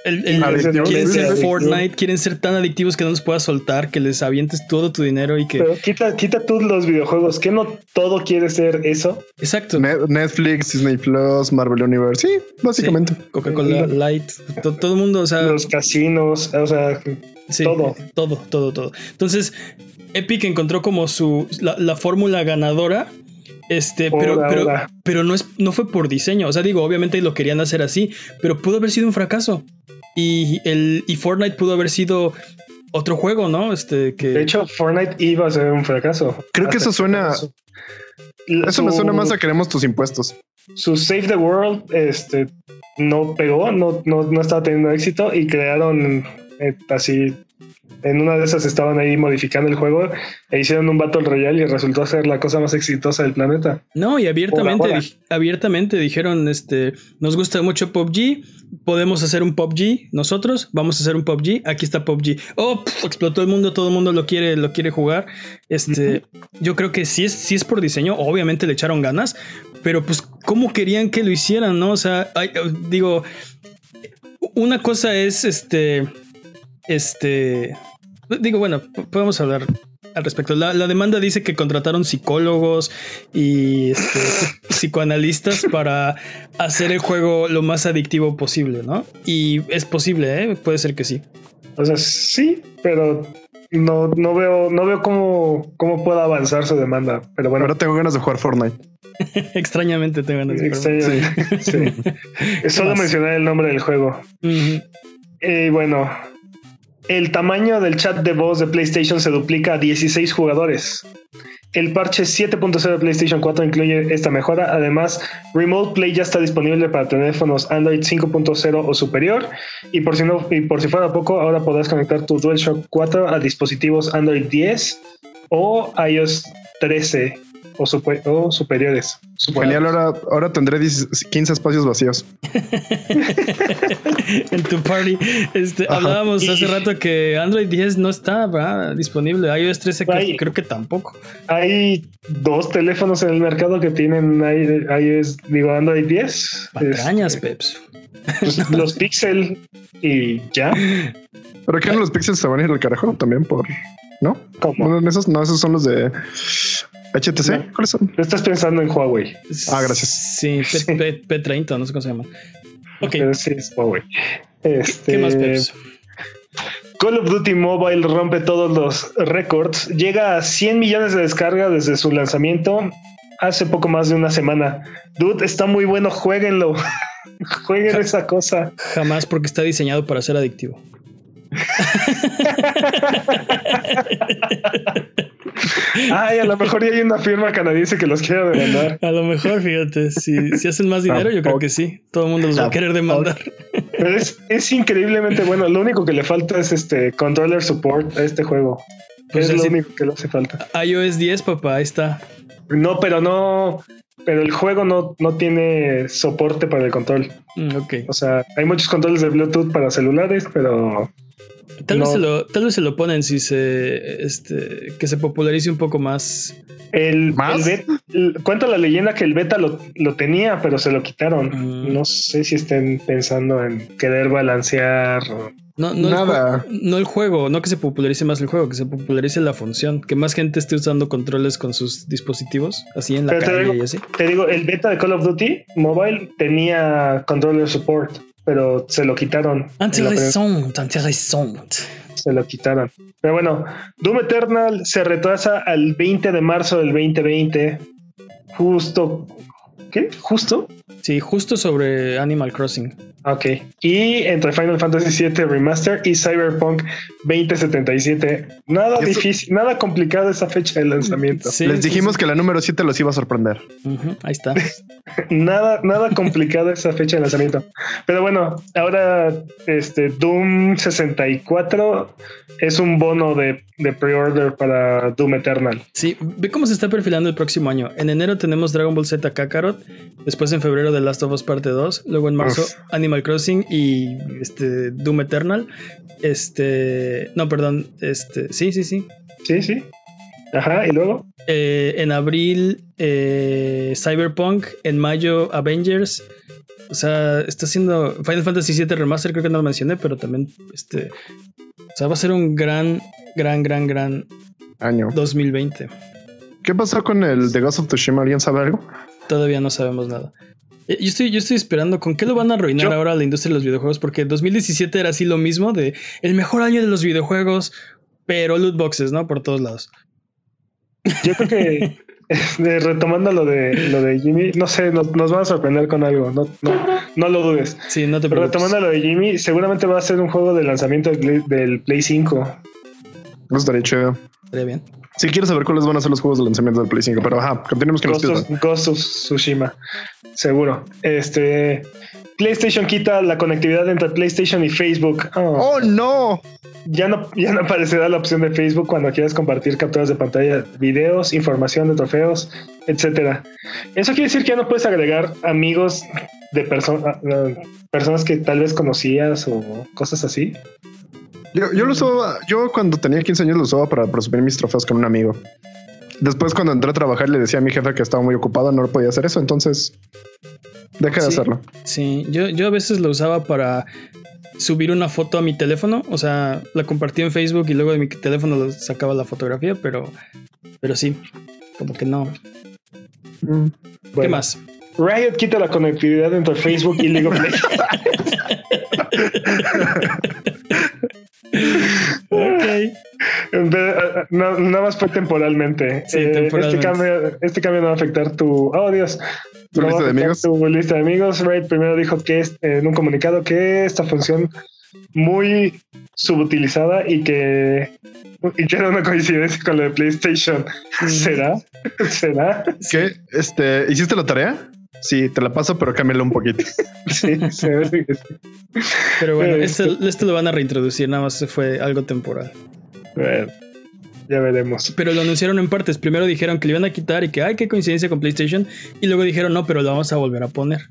[SPEAKER 1] El- quieren ser
[SPEAKER 3] adictivo.
[SPEAKER 1] Fortnite, quieren ser tan adictivos que no los puedas soltar, que les avientes todo tu dinero y que.
[SPEAKER 3] Pero quita, quita tú los videojuegos, que no todo quiere ser eso.
[SPEAKER 1] Exacto.
[SPEAKER 4] Ne- Netflix, Disney Plus, Marvel Universe. Sí, básicamente.
[SPEAKER 1] Coca-Cola Light, to- todo el mundo, o sea.
[SPEAKER 3] Los casinos, o sea,
[SPEAKER 1] Sí,
[SPEAKER 3] Todo.
[SPEAKER 1] Todo, todo, todo. Entonces, Epic encontró como su la, la fórmula ganadora. Este, pero,
[SPEAKER 3] Hola,
[SPEAKER 1] pero,
[SPEAKER 3] hola.
[SPEAKER 1] pero no es, no fue por diseño. O sea, digo, obviamente lo querían hacer así, pero pudo haber sido un fracaso. Y el, y Fortnite pudo haber sido otro juego, ¿no? Este que.
[SPEAKER 3] de hecho, Fortnite iba a ser un fracaso.
[SPEAKER 4] Creo que eso suena- Eso me
[SPEAKER 3] Su-
[SPEAKER 4] suena más a queremos tus impuestos.
[SPEAKER 3] Su Save the World este, no pegó, no, no, no estaba teniendo éxito y crearon eh, así. En una de esas estaban ahí modificando el juego e hicieron un Battle Royale y resultó ser la cosa más exitosa del planeta.
[SPEAKER 1] No, y abiertamente, di- abiertamente dijeron, este, nos gusta mucho PUBG, podemos hacer un PUBG, nosotros vamos a hacer un PUBG, aquí está PUBG. Oh, explotó el mundo, todo el mundo lo quiere, lo quiere jugar. Este, yo creo que sí es, sí es por diseño, obviamente le echaron ganas, pero pues, ¿cómo querían que lo hicieran, no? O sea, digo, una cosa es, este, este, digo, bueno, podemos hablar al respecto. La, la demanda dice que contrataron psicólogos y este, psicoanalistas para hacer el juego lo más adictivo posible, ¿no? Y es posible, ¿eh? Puede ser que sí.
[SPEAKER 3] O sea, sí, pero no, no veo, no veo cómo, cómo pueda avanzar su demanda. Pero bueno,
[SPEAKER 4] Ahora tengo ganas de jugar Fortnite.
[SPEAKER 1] Extrañamente te ganas de
[SPEAKER 3] extraño. Sí. Es solo
[SPEAKER 1] más?
[SPEAKER 3] mencionar el nombre del juego. Y bueno, el tamaño del chat de voz de PlayStation se duplica a 16 jugadores. El parche 7.0 de PlayStation 4 incluye esta mejora. Además, Remote Play ya está disponible para teléfonos Android 5.0 o superior. Y por si no, y por si fuera poco, ahora podrás conectar tu DualShock 4 a dispositivos Android 10 o iOS 13 o, super- o superiores.
[SPEAKER 4] Genial, ahora, ahora tendré 10 15 espacios vacíos.
[SPEAKER 1] en tu party. Este, hablábamos hace rato que Android 10 no está ¿verdad? disponible. iOS 13 creo-
[SPEAKER 3] Ay.
[SPEAKER 1] creo que tampoco.
[SPEAKER 3] Hay dos teléfonos en el mercado que tienen iOS, digo, Android 10.
[SPEAKER 1] Patrañas,
[SPEAKER 3] Este,
[SPEAKER 1] Peps.
[SPEAKER 3] pues, los Pixel y ya.
[SPEAKER 4] ¿Pero qué los pixels se van a ir al carajo también por. ¿No?
[SPEAKER 3] ¿Cómo?
[SPEAKER 4] No, esos, no, esos son los de HTC.
[SPEAKER 3] No.
[SPEAKER 4] ¿Cuáles son?
[SPEAKER 3] Estás pensando en Huawei.
[SPEAKER 4] Ah, gracias.
[SPEAKER 1] Sí, P, P- P30, no sé cómo se llama. Ok,
[SPEAKER 3] Pero sí es Huawei. Este,
[SPEAKER 1] ¿qué más, Peps?
[SPEAKER 3] Call of Duty Mobile rompe todos los récords. Llega a 100 millones de descargas desde su lanzamiento hace poco más de una semana. Dude, está muy bueno, jueguenlo. Jueguen esa cosa.
[SPEAKER 1] Jamás porque está diseñado para ser adictivo.
[SPEAKER 3] Ay, a lo mejor ya hay una firma canadiense que los quiere demandar.
[SPEAKER 1] A lo mejor, fíjate, si, si hacen más dinero, yo creo que sí. Todo el mundo los va a querer demandar.
[SPEAKER 3] Pero es, es increíblemente bueno. Lo único que le falta es este controller support a este juego.
[SPEAKER 1] Pues
[SPEAKER 3] es lo único que le hace falta.
[SPEAKER 1] iOS 10, papá, ahí está.
[SPEAKER 3] No, pero no. Pero el juego no, no tiene soporte para el control.
[SPEAKER 1] Mm, ok.
[SPEAKER 3] O sea, hay muchos controles de Bluetooth para celulares, pero
[SPEAKER 1] Tal, vez se lo, tal vez se lo ponen si se este, que se popularice un poco más.
[SPEAKER 3] el,
[SPEAKER 4] ¿Más?
[SPEAKER 3] el bet- el- cuenta la leyenda que el beta lo, lo tenía, pero se lo quitaron.
[SPEAKER 1] Mm.
[SPEAKER 3] No sé si estén pensando en querer balancear.
[SPEAKER 1] No, no, El
[SPEAKER 4] Nada.
[SPEAKER 1] juego, no el juego, no que se popularice más el juego, que se popularice la función, que más gente esté usando controles con sus dispositivos, así en la
[SPEAKER 3] Pero
[SPEAKER 1] calle
[SPEAKER 3] digo-
[SPEAKER 1] y así.
[SPEAKER 3] Te digo, el beta de Call of Duty Mobile tenía controller support, pero se lo quitaron.
[SPEAKER 1] Intéressant, intéressant.
[SPEAKER 3] se lo quitaron. Pero bueno, Doom Eternal se retrasa al 20 de marzo del 2020. Justo. ¿Qué? ¿Justo?
[SPEAKER 1] Sí, justo sobre Animal Crossing.
[SPEAKER 3] Ok. Y entre Final Fantasy VII Remaster y Cyberpunk 2077. Nada
[SPEAKER 4] Eso-
[SPEAKER 3] difícil, nada complicado esa fecha de lanzamiento.
[SPEAKER 1] Sí,
[SPEAKER 4] Les dijimos
[SPEAKER 1] sí.
[SPEAKER 4] que la número 7 los iba a sorprender.
[SPEAKER 1] Ahí está.
[SPEAKER 3] Nada, nada complicado esa fecha de lanzamiento. Pero bueno, ahora este Doom 64 es un bono de, de pre-order para Doom Eternal.
[SPEAKER 1] Sí, ve cómo se está perfilando el próximo año. En enero tenemos Dragon Ball Z Kakarot, después en febrero The Last of Us Parte 2, luego en marzo
[SPEAKER 4] Uf.
[SPEAKER 1] Animal Crossing y este Doom Eternal. Este, no, perdón, este, sí, sí, sí.
[SPEAKER 3] Sí, sí. Ajá, y luego.
[SPEAKER 1] Eh, en abril eh, Cyberpunk, en mayo Avengers. O sea, está haciendo Final Fantasy VII Remaster, creo que no lo mencioné, pero también este, o sea, va a ser un gran, gran, gran, gran
[SPEAKER 4] Año.
[SPEAKER 1] 2020.
[SPEAKER 4] ¿Qué pasó con el de Ghost of Tsushima? ¿Alguien sabe algo?
[SPEAKER 1] Todavía no sabemos nada. Eh, Yo estoy, yo estoy esperando con qué lo van a arruinar
[SPEAKER 3] Yo-
[SPEAKER 1] ahora la industria de los videojuegos, porque 2017 era así lo mismo de el mejor año de los videojuegos, pero loot boxes, ¿no? Por todos lados.
[SPEAKER 3] Yo creo que eh, retomando lo de lo de Jimmy, no sé, nos, nos van a sorprender con algo. No, no, no lo dudes.
[SPEAKER 1] Sí, no te
[SPEAKER 3] Pero
[SPEAKER 1] preocupes.
[SPEAKER 3] retomando lo de Jimmy, seguramente va a ser un juego de lanzamiento del Play, del Play 5.
[SPEAKER 4] Eso estaría chido.
[SPEAKER 1] Estaría bien.
[SPEAKER 4] Sí, quiero saber cuáles van a ser los juegos de lanzamiento del Play 5, pero ajá, continuemos con los
[SPEAKER 3] Ghost of, Ghost of Tsushima, seguro. Este PlayStation quita la conectividad entre PlayStation y Facebook. Oh,
[SPEAKER 4] ¡Oh, no!
[SPEAKER 3] ya no, ya no aparecerá la opción de Facebook cuando quieras compartir capturas de pantalla, videos, información de trofeos, etcétera. Eso quiere decir que ya no puedes agregar amigos de personas personas que tal vez conocías o cosas así.
[SPEAKER 4] Yo, yo lo usaba, yo cuando tenía 15 años lo usaba para presumir mis trofeos con un amigo. Después, cuando entré a trabajar, le decía a mi jefe que estaba muy ocupado, no podía hacer eso. Entonces, deja de hacerlo.
[SPEAKER 1] Sí, yo, yo a veces lo usaba para subir una foto a mi teléfono, o sea, la compartí en Facebook y luego de mi teléfono sacaba la fotografía, pero, pero sí, como que no. ¿Qué
[SPEAKER 3] Bueno,
[SPEAKER 1] más?
[SPEAKER 3] Riot quita la conectividad entre Facebook y League of Legends.
[SPEAKER 1] Ok.
[SPEAKER 3] No, nada más fue temporalmente.
[SPEAKER 1] Sí,
[SPEAKER 3] Eh,
[SPEAKER 1] temporalmente.
[SPEAKER 3] Este, cambio, este cambio no va a afectar tu. Oh, Dios.
[SPEAKER 4] ¿Tu
[SPEAKER 3] No
[SPEAKER 4] lista de amigos?
[SPEAKER 3] Tu lista de amigos. Riot primero dijo que es, eh, en un comunicado que esta función muy subutilizada y que, y que era una coincidencia con lo de PlayStation. ¿Será? ¿Será?
[SPEAKER 4] ¿Qué? Este, ¿hiciste la tarea? Sí, te la paso, pero cámbiala un poquito.
[SPEAKER 3] Sí, se ve que sí.
[SPEAKER 1] Pero bueno,
[SPEAKER 3] Eh,
[SPEAKER 1] este, este lo van a reintroducir, nada más fue algo temporal.
[SPEAKER 3] Bueno. ya veremos.
[SPEAKER 1] Pero lo anunciaron en partes. Primero dijeron que le iban a quitar y que, ay, qué coincidencia con PlayStation. Y luego dijeron, no, pero lo vamos a volver a poner.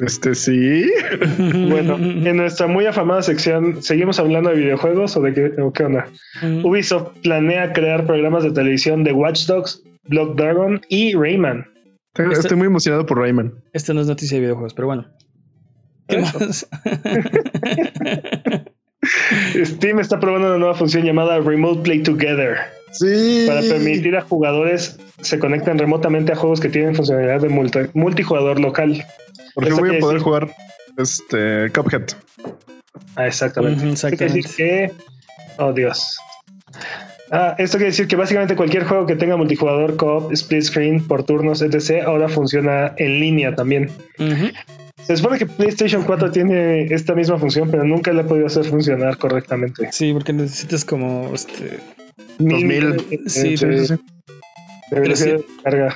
[SPEAKER 4] Este sí.
[SPEAKER 3] Bueno, en nuestra muy afamada sección, ¿seguimos hablando de videojuegos o de qué, o qué onda? Ubisoft planea crear programas de televisión de Watch Dogs, Blood Dragon y Rayman.
[SPEAKER 4] Estoy,
[SPEAKER 1] Este-
[SPEAKER 4] estoy muy emocionado por Rayman.
[SPEAKER 1] Esta no es noticia de videojuegos, pero bueno. ¿Qué
[SPEAKER 3] Eso.
[SPEAKER 1] más?
[SPEAKER 3] Steam está probando una nueva función llamada Remote Play Together
[SPEAKER 4] Sí.
[SPEAKER 3] para permitir a jugadores se conecten remotamente a juegos que tienen funcionalidad de multi- multijugador local.
[SPEAKER 4] Porque voy a poder
[SPEAKER 3] decir-
[SPEAKER 4] jugar este Cuphead.
[SPEAKER 3] Ah, exactamente. Decir que. Oh, Dios. Ah, esto quiere decir que básicamente cualquier juego que tenga multijugador, co-op, split screen, por turnos, etc., ahora funciona en línea también.
[SPEAKER 1] Ujú.
[SPEAKER 3] Se supone que PlayStation 4 tiene esta misma función, pero nunca la ha podido hacer funcionar correctamente.
[SPEAKER 1] Sí, porque necesitas como este,
[SPEAKER 4] 2000.
[SPEAKER 1] Sí,
[SPEAKER 3] eh,
[SPEAKER 4] Sí, sí, sí.
[SPEAKER 3] de velocidad de carga.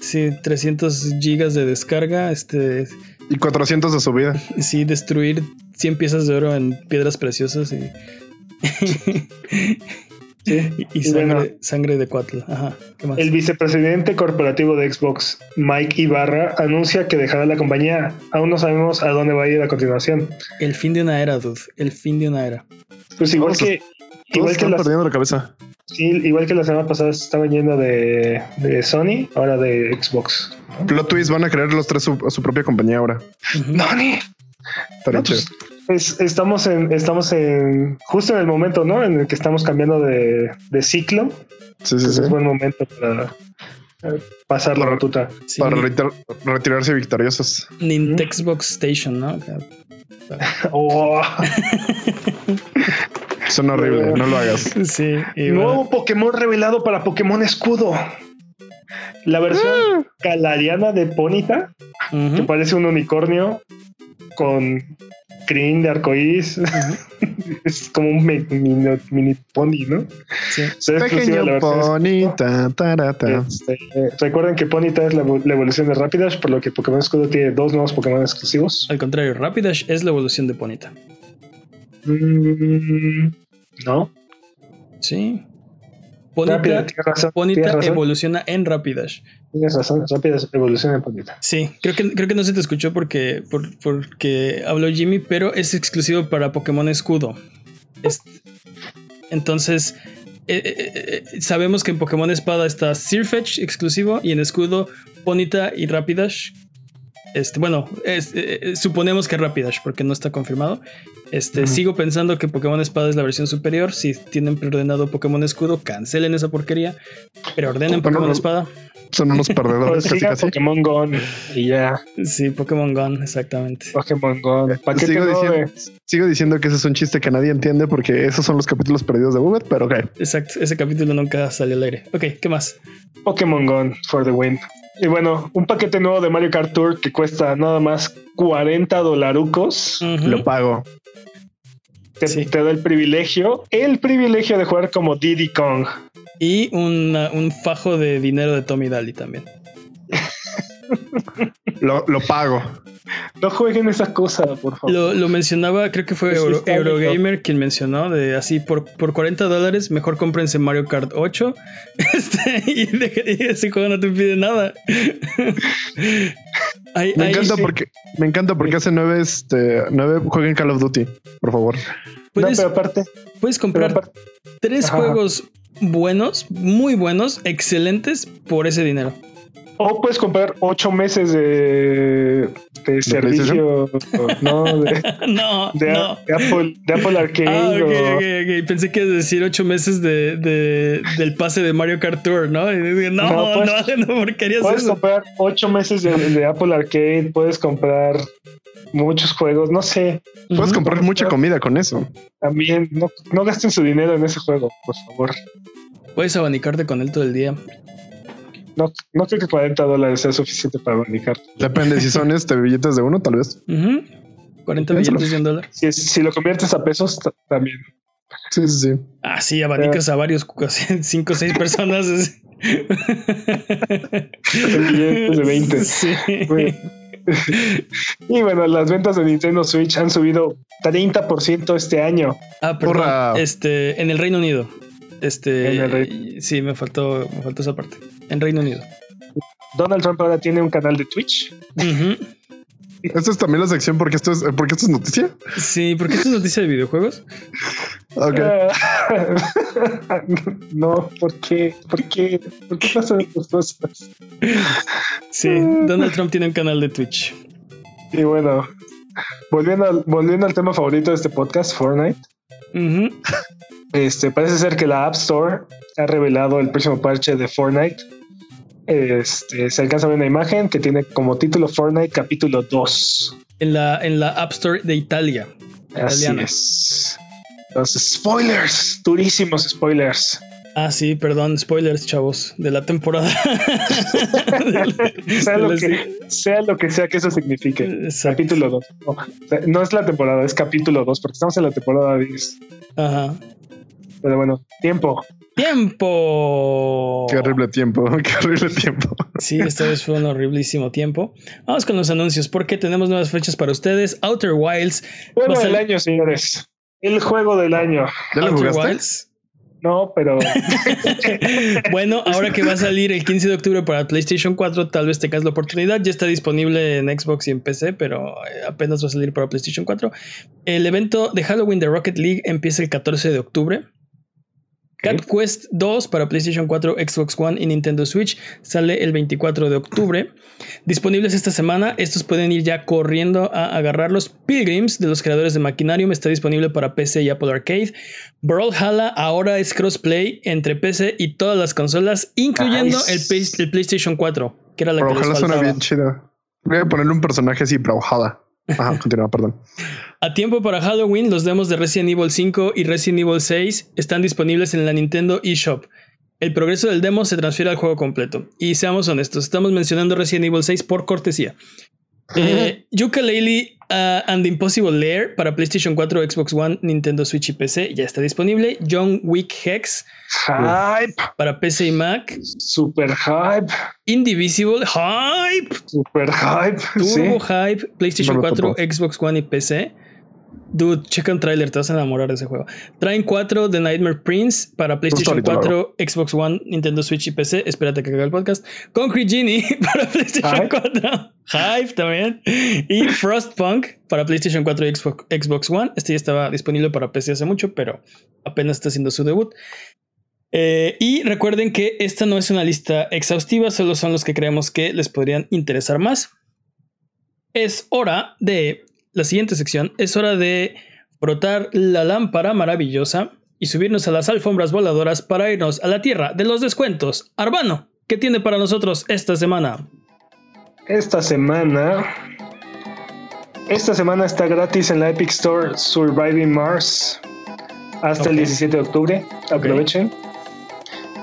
[SPEAKER 1] sí, 300 gigas de descarga, este,
[SPEAKER 4] Y 400 de subida.
[SPEAKER 1] sí, destruir 100 piezas de oro en piedras preciosas y,
[SPEAKER 3] Sí.
[SPEAKER 1] y, sangre,
[SPEAKER 3] bueno.
[SPEAKER 1] sangre de cuatl. Ajá, ¿qué más?
[SPEAKER 3] El vicepresidente corporativo de Xbox, Mike Ibarra, anuncia que dejará la compañía. Aún no sabemos a dónde va a ir a continuación.
[SPEAKER 1] El fin de una era, dude. El fin de una era.
[SPEAKER 3] Pues igual
[SPEAKER 4] Todos
[SPEAKER 3] que,
[SPEAKER 4] Todos
[SPEAKER 3] igual que,
[SPEAKER 4] están
[SPEAKER 3] la,
[SPEAKER 4] perdiendo la cabeza.
[SPEAKER 3] sí, igual que la semana pasada se estaban yendo de, de Sony, ahora de Xbox.
[SPEAKER 4] Plot Twist van a crear los tres su, su propia compañía ahora.
[SPEAKER 1] Ujú.
[SPEAKER 3] ¡Nani!
[SPEAKER 4] Estaría
[SPEAKER 3] No, pues,
[SPEAKER 4] chido.
[SPEAKER 3] Es- estamos en, estamos en justo en el momento, ¿no? En el que estamos cambiando de, de ciclo.
[SPEAKER 4] Sí, sí, sí.
[SPEAKER 3] Es buen momento para eh, pasar la batuta.
[SPEAKER 1] Sí,
[SPEAKER 4] Para retir- retirarse victoriosos.
[SPEAKER 1] Nintex Xbox Station, ¿no?
[SPEAKER 3] Oh,
[SPEAKER 4] Son horrible, no lo hagas.
[SPEAKER 1] Sí. y
[SPEAKER 3] nuevo
[SPEAKER 1] bueno,
[SPEAKER 3] Pokémon revelado para Pokémon Escudo. La versión calariana de Ponita, que parece un unicornio con crin de arcoíris. es como un mini, mini pony, ¿no?
[SPEAKER 1] sí.
[SPEAKER 3] Se ve exclusiva
[SPEAKER 4] Pequeño
[SPEAKER 3] la versión
[SPEAKER 4] bonita, tarata.
[SPEAKER 3] Este, eh, recuerden que Ponyta es la evolución de Rapidash, por lo que Pokémon Escudo tiene dos nuevos Pokémon exclusivos.
[SPEAKER 1] Al contrario, Rapidash es la evolución de Ponita.
[SPEAKER 3] Mm, no,
[SPEAKER 1] Sí.
[SPEAKER 3] Rápida,
[SPEAKER 1] Ponita,
[SPEAKER 3] razón.
[SPEAKER 1] Evoluciona en Rapidash.
[SPEAKER 3] tienes razón, Rapidash evoluciona en Ponyta.
[SPEAKER 1] Sí, creo que, creo que no se te escuchó porque, por- porque habló Jimmy, pero es exclusivo para Pokémon Escudo. Es- entonces, eh, eh, eh, sabemos que en Pokémon Espada está Sirfetch exclusivo y en Escudo Ponita y Rapidash. Este, bueno, es- eh, eh, suponemos que Rapidash porque no está confirmado. Este. Sigo pensando que Pokémon Espada es la versión superior. Si tienen preordenado Pokémon Escudo, cancelen esa porquería. Preordenen
[SPEAKER 4] Pero no,
[SPEAKER 1] Pokémon
[SPEAKER 4] no.
[SPEAKER 1] Espada.
[SPEAKER 4] Son unos perdedores casi casi.
[SPEAKER 3] Pokémon Gone y ya,
[SPEAKER 1] Sí, Pokémon Gone, exactamente.
[SPEAKER 3] Pokémon Gone. Paquete
[SPEAKER 4] Sigo diciendo, sigo diciendo que ese es un chiste que nadie entiende porque esos son los capítulos perdidos de Bubet, pero ok.
[SPEAKER 1] Exacto, ese capítulo nunca salió al aire. Ok, ¿qué más?
[SPEAKER 3] Pokémon Gone for the win. Y bueno, un paquete nuevo de Mario Kart Tour que cuesta nada más 40 dolarucos.
[SPEAKER 4] Lo pago.
[SPEAKER 3] Te,
[SPEAKER 1] Sí.
[SPEAKER 3] te da el privilegio, el privilegio de jugar como Diddy Kong.
[SPEAKER 1] Y una- un fajo de dinero de Tommy Daly también.
[SPEAKER 4] Lo, lo pago.
[SPEAKER 3] No jueguen esa cosa, por favor.
[SPEAKER 1] Lo, lo mencionaba, creo que fue Euro- Eurogamer quien mencionó de así por, por 40 dólares, mejor cómprense Mario Kart 8 este, y, deje- y ese juego no te pide nada. Hay-
[SPEAKER 4] Me
[SPEAKER 1] hay-
[SPEAKER 4] encanta
[SPEAKER 3] sí.
[SPEAKER 4] porque me encanta porque hace nueve, este, nueve jueguen Call of Duty, por favor.
[SPEAKER 3] no,
[SPEAKER 1] puedes,
[SPEAKER 3] pero aparte,
[SPEAKER 1] puedes
[SPEAKER 3] pero
[SPEAKER 1] comprar
[SPEAKER 3] aparte-
[SPEAKER 1] tres
[SPEAKER 3] Ajá.
[SPEAKER 1] juegos buenos, muy buenos, excelentes por ese dinero.
[SPEAKER 3] O puedes comprar ocho meses de, de servicio, no, de,
[SPEAKER 1] no,
[SPEAKER 3] de,
[SPEAKER 1] no.
[SPEAKER 3] de Apple, de Apple Arcade.
[SPEAKER 1] Ah, ok,
[SPEAKER 3] o-
[SPEAKER 1] ok, ok. Pensé que ibas a decir ocho meses de, de- del pase de Mario Kart Tour, ¿no? Y dije, no,
[SPEAKER 3] No,
[SPEAKER 1] no,
[SPEAKER 3] pues,
[SPEAKER 1] no, ¿por qué harías
[SPEAKER 3] Puedes
[SPEAKER 1] eso?
[SPEAKER 3] comprar ocho meses de, de Apple Arcade, puedes comprar muchos juegos, no sé,
[SPEAKER 4] Puedes comprar mucha comida con eso.
[SPEAKER 3] también no, no gasten su dinero en ese juego, por favor.
[SPEAKER 1] Puedes abanicarte con él todo el día.
[SPEAKER 3] No, no creo que 40 dólares sea suficiente para abanicar.
[SPEAKER 4] Depende si son este billetes de uno, tal vez.
[SPEAKER 1] Ujú. 40
[SPEAKER 4] Piénsalo.
[SPEAKER 1] billetes de un dólar.
[SPEAKER 3] Si, lo conviertes a pesos, ta- también.
[SPEAKER 4] Sí, sí, sí.
[SPEAKER 1] Ah, sí, abanicas a varios, cinco o seis personas.
[SPEAKER 3] billetes de 20.
[SPEAKER 1] Sí.
[SPEAKER 3] Y bueno, las ventas de Nintendo Switch han subido 30% este año.
[SPEAKER 1] Ah, perdón.
[SPEAKER 4] Hurra.
[SPEAKER 1] Este, en el Reino Unido. Este,
[SPEAKER 3] En el Reino-
[SPEAKER 1] sí, me faltó, me faltó esa parte. En Reino Unido.
[SPEAKER 3] Donald Trump ahora tiene un canal de Twitch.
[SPEAKER 1] Ujú.
[SPEAKER 4] Esta es también la sección porque esto es, porque esto es noticia.
[SPEAKER 1] Sí, ¿por qué esto es noticia de videojuegos?
[SPEAKER 4] Ok.
[SPEAKER 3] No, ¿por qué? ¿Por qué? ¿Por qué pasan estas cosas?
[SPEAKER 1] Sí, Donald Trump tiene un canal de Twitch.
[SPEAKER 3] Y bueno, volviendo al, volviendo al tema favorito de este podcast, Fortnite.
[SPEAKER 1] Ujú.
[SPEAKER 3] Este, parece ser que la App Store ha revelado el próximo parche de Fortnite. Este, se alcanza a ver una imagen que tiene como título Fortnite capítulo 2.
[SPEAKER 1] En la, en la App Store de Italia.
[SPEAKER 3] Así
[SPEAKER 1] Italiana.
[SPEAKER 3] es. Entonces, spoilers, durísimos spoilers.
[SPEAKER 1] Ah, sí, perdón, spoilers, chavos, de la temporada.
[SPEAKER 3] sea, lo que, sea lo que sea que eso signifique.
[SPEAKER 1] Exacto.
[SPEAKER 3] Capítulo 2. No, no es la temporada, es capítulo 2, porque estamos en la temporada 10.
[SPEAKER 1] Ajá.
[SPEAKER 3] Pero bueno, tiempo.
[SPEAKER 1] Tiempo.
[SPEAKER 4] Qué horrible tiempo. Qué horrible tiempo.
[SPEAKER 1] Sí, esta vez fue un horriblísimo tiempo. Vamos con los anuncios porque tenemos nuevas fechas para ustedes. Outer Wilds.
[SPEAKER 3] Juego del año, señores. El juego del año.
[SPEAKER 4] ¿Ya lo
[SPEAKER 1] Outer
[SPEAKER 4] jugaste?
[SPEAKER 1] Wilds.
[SPEAKER 3] No, pero
[SPEAKER 1] Bueno, ahora que va a salir el 15 de octubre para PlayStation 4, tal vez tengas la oportunidad. Ya está disponible en Xbox y en PC, pero eh, apenas va a salir para PlayStation 4. El evento de Halloween de Rocket League empieza el 14 de octubre. Cat Quest 2 para PlayStation 4, Xbox One y Nintendo Switch sale el 24 de octubre. Disponibles esta semana, estos pueden ir ya corriendo a agarrarlos. Pilgrims de los creadores de Machinarium está disponible para PC y Apple Arcade. Brawlhalla ahora es crossplay entre PC y todas las consolas, incluyendo el, Play- el PlayStation 4, que era la
[SPEAKER 4] Pero
[SPEAKER 1] que les
[SPEAKER 4] ojalá suena
[SPEAKER 1] faltaba.
[SPEAKER 4] bien chida. Voy a ponerle un personaje así, Brawlhalla. Ajá, continúa, perdón.
[SPEAKER 1] A tiempo para Halloween, los demos de Resident Evil 5 y Resident Evil 6 están disponibles en la Nintendo eShop. El progreso del demo se transfiere al juego completo. Y seamos honestos, estamos mencionando Resident Evil 6 por cortesía. Eh, Yooka-Laylee uh, and the Impossible Lair para PlayStation 4, Xbox One, Nintendo Switch y PC ya está disponible. John Wick Hex
[SPEAKER 3] hype,
[SPEAKER 1] para PC y Mac.
[SPEAKER 3] super hype,
[SPEAKER 1] Indivisible Hype.
[SPEAKER 3] super hype. Sí.
[SPEAKER 1] Turbo Hype, PlayStation
[SPEAKER 4] No lo
[SPEAKER 1] 4,
[SPEAKER 4] topo.
[SPEAKER 1] Xbox One y PC. Dude, checa un tráiler, te vas a enamorar de ese juego. Traen 4 de Nightmare Prince para PlayStation
[SPEAKER 4] ahorita lo
[SPEAKER 1] 4, Xbox One, Nintendo Switch y PC. Espérate que acabe el podcast. Concrete Genie para PlayStation
[SPEAKER 3] Hype.
[SPEAKER 1] 4. Hype también. Y Frostpunk para PlayStation 4 y Xbox, Xbox One. Este ya estaba disponible para PC hace mucho, pero apenas está haciendo su debut. Eh, y recuerden que esta no es una lista exhaustiva, solo son los que creemos que les podrían interesar más. Es hora de la siguiente sección. Es hora de frotar la lámpara maravillosa y subirnos a las alfombras voladoras para irnos a la tierra de los descuentos. Arbano, ¿qué tiene para nosotros esta semana?
[SPEAKER 3] Esta semana. Esta semana está gratis en la Epic Store Surviving Mars hasta el
[SPEAKER 1] Ok.
[SPEAKER 3] 17 de octubre. Aprovechen.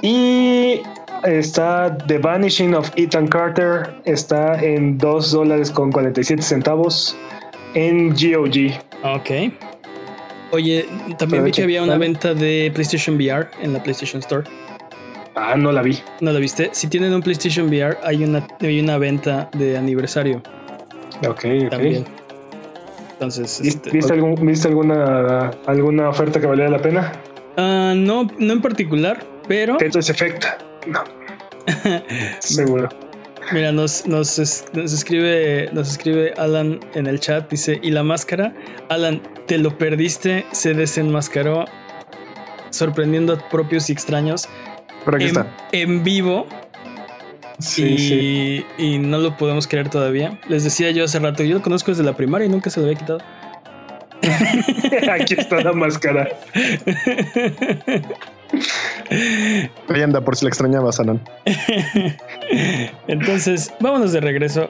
[SPEAKER 3] Y está The Vanishing of Ethan Carter. Está en 2 dólares con 47 centavos en GOG.
[SPEAKER 1] Ok. Oye, también vi que había una venta de PlayStation VR en la PlayStation Store.
[SPEAKER 3] Ah, no la vi.
[SPEAKER 1] ¿No la viste? Si tienen un PlayStation VR, hay una, hay una venta de aniversario
[SPEAKER 3] Ok, ok.
[SPEAKER 1] también. Entonces,
[SPEAKER 3] ¿Viste,
[SPEAKER 1] este,
[SPEAKER 3] viste algún- viste alguna, alguna oferta que valiera la pena?
[SPEAKER 1] ah, no, no en particular, pero
[SPEAKER 3] Tetris Effect. No. Seguro.
[SPEAKER 1] Mira, nos, nos, nos escribe, nos escribe Alan en el chat, dice, ¿y la máscara? Alan, te lo perdiste, se desenmascaró, sorprendiendo a propios y extraños
[SPEAKER 4] Pero aquí
[SPEAKER 1] en,
[SPEAKER 4] está.
[SPEAKER 1] en vivo.
[SPEAKER 3] Sí,
[SPEAKER 1] y,
[SPEAKER 3] sí.
[SPEAKER 1] y no lo podemos creer todavía. Les decía yo hace rato, yo lo conozco desde la primaria y nunca se lo había quitado.
[SPEAKER 3] Aquí está la máscara.
[SPEAKER 4] Ahí anda, por si la extrañabas, Alan.
[SPEAKER 1] Entonces, vámonos de regreso.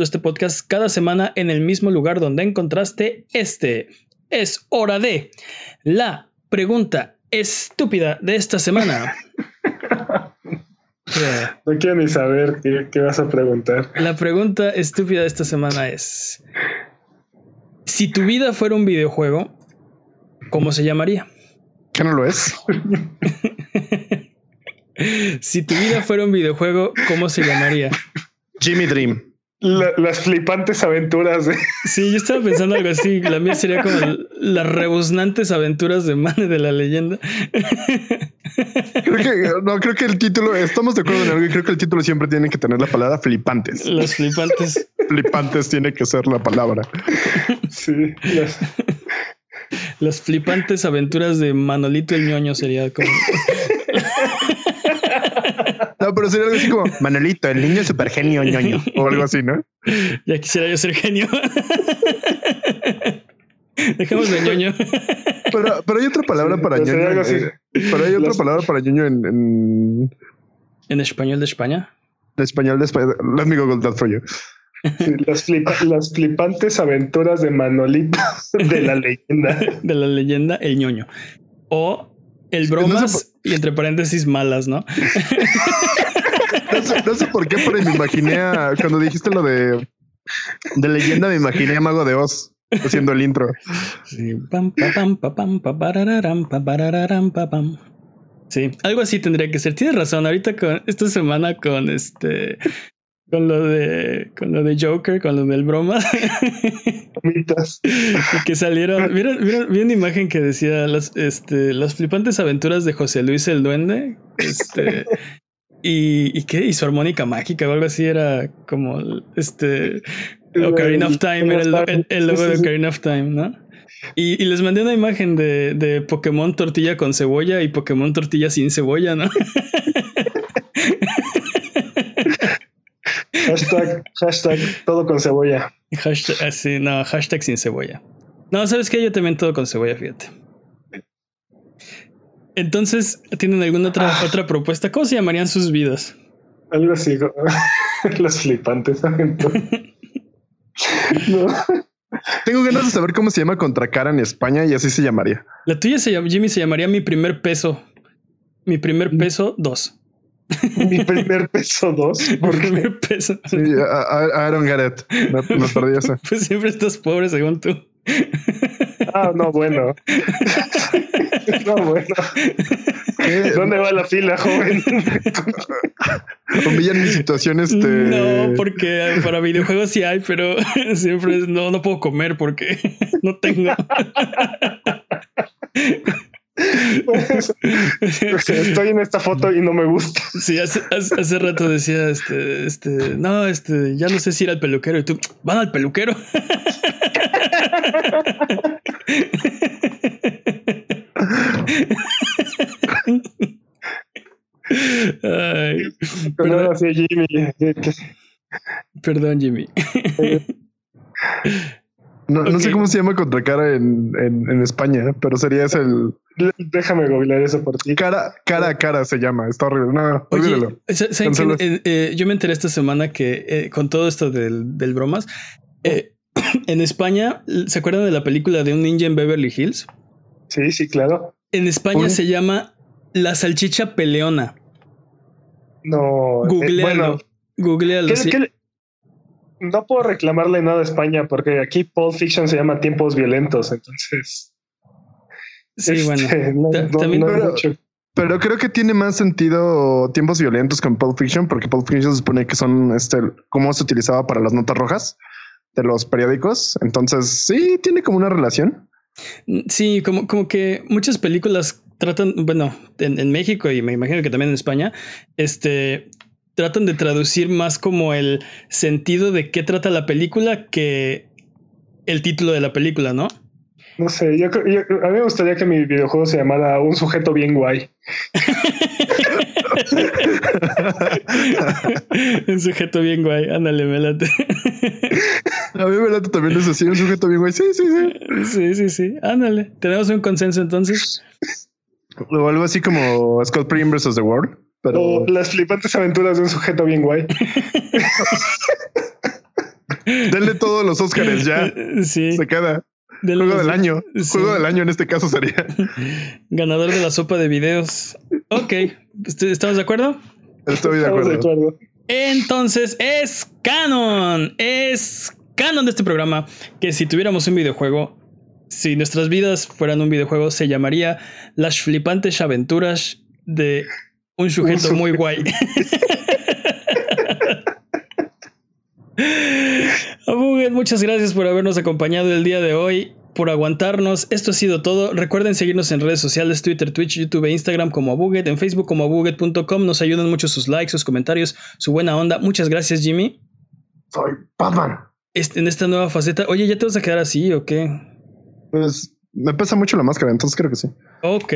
[SPEAKER 1] este podcast cada semana en el mismo lugar donde encontraste este. es hora de la pregunta estúpida de esta semana.
[SPEAKER 3] No quiero ni saber qué, qué vas a preguntar.
[SPEAKER 1] La pregunta estúpida de esta semana es: Si tu vida fuera un videojuego, ¿cómo se llamaría?
[SPEAKER 4] ¿Qué no lo es?
[SPEAKER 1] Si tu vida fuera un videojuego, ¿cómo se llamaría?
[SPEAKER 4] Jimmy Dream.
[SPEAKER 3] La- las flipantes aventuras de.
[SPEAKER 1] Sí, yo estaba pensando algo así. La mía sería como el- las rebuznantes aventuras de Mane de la leyenda.
[SPEAKER 4] Creo que, no, creo que el título, estamos de acuerdo en algo y creo que el título siempre tiene que tener la palabra flipantes.
[SPEAKER 1] Los flipantes.
[SPEAKER 4] Flipantes tiene que ser la palabra.
[SPEAKER 3] Sí, las-
[SPEAKER 1] Las flipantes aventuras de Manolito el ñoño sería como.
[SPEAKER 4] No, pero sería algo así como Manolito, el niño super genio ñoño o algo así, ¿no?
[SPEAKER 1] Ya quisiera yo ser genio. Dejemos de ñoño.
[SPEAKER 4] Pero, pero hay otra palabra
[SPEAKER 3] Sí,
[SPEAKER 4] para
[SPEAKER 3] pero
[SPEAKER 4] ñoño.
[SPEAKER 3] algo así.
[SPEAKER 4] eh, pero hay otra
[SPEAKER 3] Las-
[SPEAKER 4] palabra para ñoño en, en,
[SPEAKER 1] En español de España.
[SPEAKER 4] en español de España. Let me Google that for you.
[SPEAKER 3] sí, las, flipa- las flipantes aventuras de Manolito de la leyenda.
[SPEAKER 1] De la leyenda, el ñoño. O el bromas y entre paréntesis malas, ¿no?
[SPEAKER 4] No sé, no sé por qué, pero me imaginé a, cuando dijiste lo de, de leyenda, me imaginé a Mago de Oz haciendo el intro.
[SPEAKER 1] Sí. Sí, algo así tendría que ser. Tienes razón. Ahorita con esta semana con este con lo de con lo de Joker, con lo del broma,
[SPEAKER 3] Mitas.
[SPEAKER 1] que salieron. ¿Vieron, vieron, vi una imagen que decía las, este, las flipantes aventuras de José Luis el Duende. Este. Y, y qué, y su armónica mágica o algo así era como este Ocarina of Time, era el, el- logo de. Ocarina of Time, ¿no? Y, y les mandé una imagen de, de Pokémon tortilla con cebolla y Pokémon tortilla sin cebolla, ¿no?
[SPEAKER 3] Hashtag, hashtag todo con cebolla.
[SPEAKER 1] Hashtag, así, no, hashtag sin cebolla. No, ¿sabes qué? Yo también todo con cebolla, fíjate. Entonces, ¿tienen alguna otra,
[SPEAKER 3] Ah.
[SPEAKER 1] otra propuesta? ¿Cómo se llamarían sus vidas?
[SPEAKER 3] Algo así. Las flipantes. No.
[SPEAKER 4] Tengo ganas de saber cómo se llama Contracara en España y así se llamaría.
[SPEAKER 1] La tuya, se llama, Jimmy, se llamaría Mi Primer Peso. Mi Primer Peso 2.
[SPEAKER 3] Mi primer peso dos.
[SPEAKER 1] Mi
[SPEAKER 3] Porque
[SPEAKER 1] primer peso.
[SPEAKER 4] Sí, get it. Me, me perdí eso.
[SPEAKER 1] Pues siempre estás pobre, según tú.
[SPEAKER 3] Ah, no, bueno. No, bueno.
[SPEAKER 4] ¿Qué?
[SPEAKER 3] ¿Dónde va la fila, joven?
[SPEAKER 4] Humillan mi situación, este.
[SPEAKER 1] No, porque para videojuegos sí hay, pero siempre es, no, no puedo comer porque no tengo.
[SPEAKER 3] Estoy en esta foto y no me gusta.
[SPEAKER 1] Sí, hace, hace, hace rato decía, este, este, no, este, ya no sé si ir al peluquero y tú, van al peluquero. Ay, perdón,
[SPEAKER 3] sí, Jimmy.
[SPEAKER 1] perdón, Jimmy.
[SPEAKER 4] No, no sé cómo se llama Contracara en, en, en España, pero sería ese el.
[SPEAKER 3] Déjame googlear eso por ti.
[SPEAKER 4] Cara, cara a cara se llama. Está horrible. No,
[SPEAKER 1] Oye. Eh, eh, yo me enteré esta semana que eh, con todo esto del, del bromas, eh, en España, ¿se acuerdan de la película de un ninja en Beverly Hills?
[SPEAKER 3] Sí, sí, claro.
[SPEAKER 1] En España se llama La Salchicha Peleona.
[SPEAKER 3] No. eh,
[SPEAKER 1] Googlealo.
[SPEAKER 3] bueno,
[SPEAKER 1] Googlealo.
[SPEAKER 3] ¿qué-
[SPEAKER 1] sí.
[SPEAKER 3] qué- no puedo reclamarle nada a España porque aquí Pulp Fiction se llama tiempos violentos. Entonces,
[SPEAKER 1] Sí, bueno.
[SPEAKER 3] este, no,
[SPEAKER 1] Ta-
[SPEAKER 3] no-
[SPEAKER 1] también-
[SPEAKER 3] no
[SPEAKER 4] Pero-
[SPEAKER 3] mucho.
[SPEAKER 4] Pero creo que tiene más sentido tiempos violentos con Pulp Fiction, porque Pulp Fiction se supone que son este cómo se utilizaba para las notas rojas de los periódicos. Entonces, sí, tiene como una relación.
[SPEAKER 1] Sí, como, como que muchas películas tratan, bueno, en, en México y me imagino que también en España, este, tratan de traducir más como el sentido de qué trata la película que el título de la película, ¿no?
[SPEAKER 3] No sé, yo, creo- yo- a mí me gustaría que mi videojuego se llamara Un sujeto bien guay.
[SPEAKER 1] un sujeto bien guay, ándale, me late.
[SPEAKER 4] A mí me late también eso, sí, un sujeto bien güey. Sí, sí, sí.
[SPEAKER 1] sí, sí, sí, ándale. Tenemos un consenso entonces.
[SPEAKER 4] O algo así como Scott Pilgrim vs. The World. Pero
[SPEAKER 3] O las flipantes aventuras de un sujeto bien guay.
[SPEAKER 4] denle todos los Óscares ya.
[SPEAKER 1] Sí.
[SPEAKER 4] Se queda.
[SPEAKER 1] De
[SPEAKER 4] Juego
[SPEAKER 1] los-
[SPEAKER 4] del año.
[SPEAKER 1] Sí.
[SPEAKER 4] Juego del año en este caso sería.
[SPEAKER 1] Ganador de la sopa de videos. Ok, ¿est- ¿estamos de acuerdo?
[SPEAKER 4] Estoy de
[SPEAKER 3] Estamos
[SPEAKER 4] acuerdo.
[SPEAKER 1] Entonces es canon, es canon de este programa que si tuviéramos un videojuego, si nuestras vidas fueran un videojuego, se llamaría Las flipantes aventuras de un sujeto
[SPEAKER 3] Un
[SPEAKER 1] muy guay. Abuget, muchas gracias por habernos acompañado el día de hoy, por aguantarnos. Esto ha sido todo. Recuerden seguirnos en redes sociales, Twitter, Twitch, YouTube e Instagram como Abuget, en Facebook como abuget.com. Nos ayudan mucho sus likes, sus comentarios, su buena onda. Muchas gracias, Jimmy.
[SPEAKER 2] Soy Batman.
[SPEAKER 1] Este- en esta nueva faceta. Oye, ¿ya te vas a quedar así o qué?
[SPEAKER 4] Pues me pesa mucho la máscara, entonces creo que sí.
[SPEAKER 1] Ok.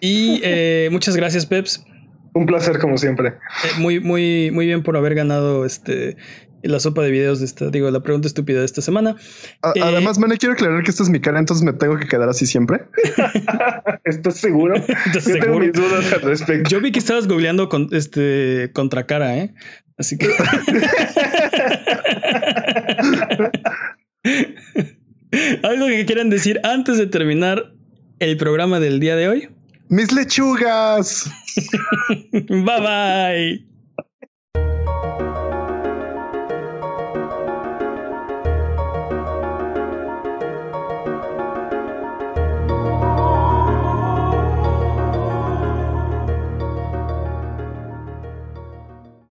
[SPEAKER 1] y eh, muchas gracias, Peps.
[SPEAKER 3] Un placer como siempre.
[SPEAKER 1] Eh, muy, muy, muy bien por haber ganado este la sopa de videos de esta, digo, la pregunta estúpida de esta semana.
[SPEAKER 4] A-
[SPEAKER 1] Eh,
[SPEAKER 4] Además, Mane, quiero aclarar que esta es mi cara, entonces me tengo que quedar así siempre.
[SPEAKER 3] ¿Estás seguro?
[SPEAKER 1] ¿Estás
[SPEAKER 3] Yo tengo
[SPEAKER 1] seguro?
[SPEAKER 3] mis dudas al respecto.
[SPEAKER 1] Yo vi que estabas googleando con este contra cara, ¿eh? Así que. Algo que quieran decir antes de terminar el programa del día de hoy.
[SPEAKER 4] Mis lechugas.
[SPEAKER 1] Bye bye.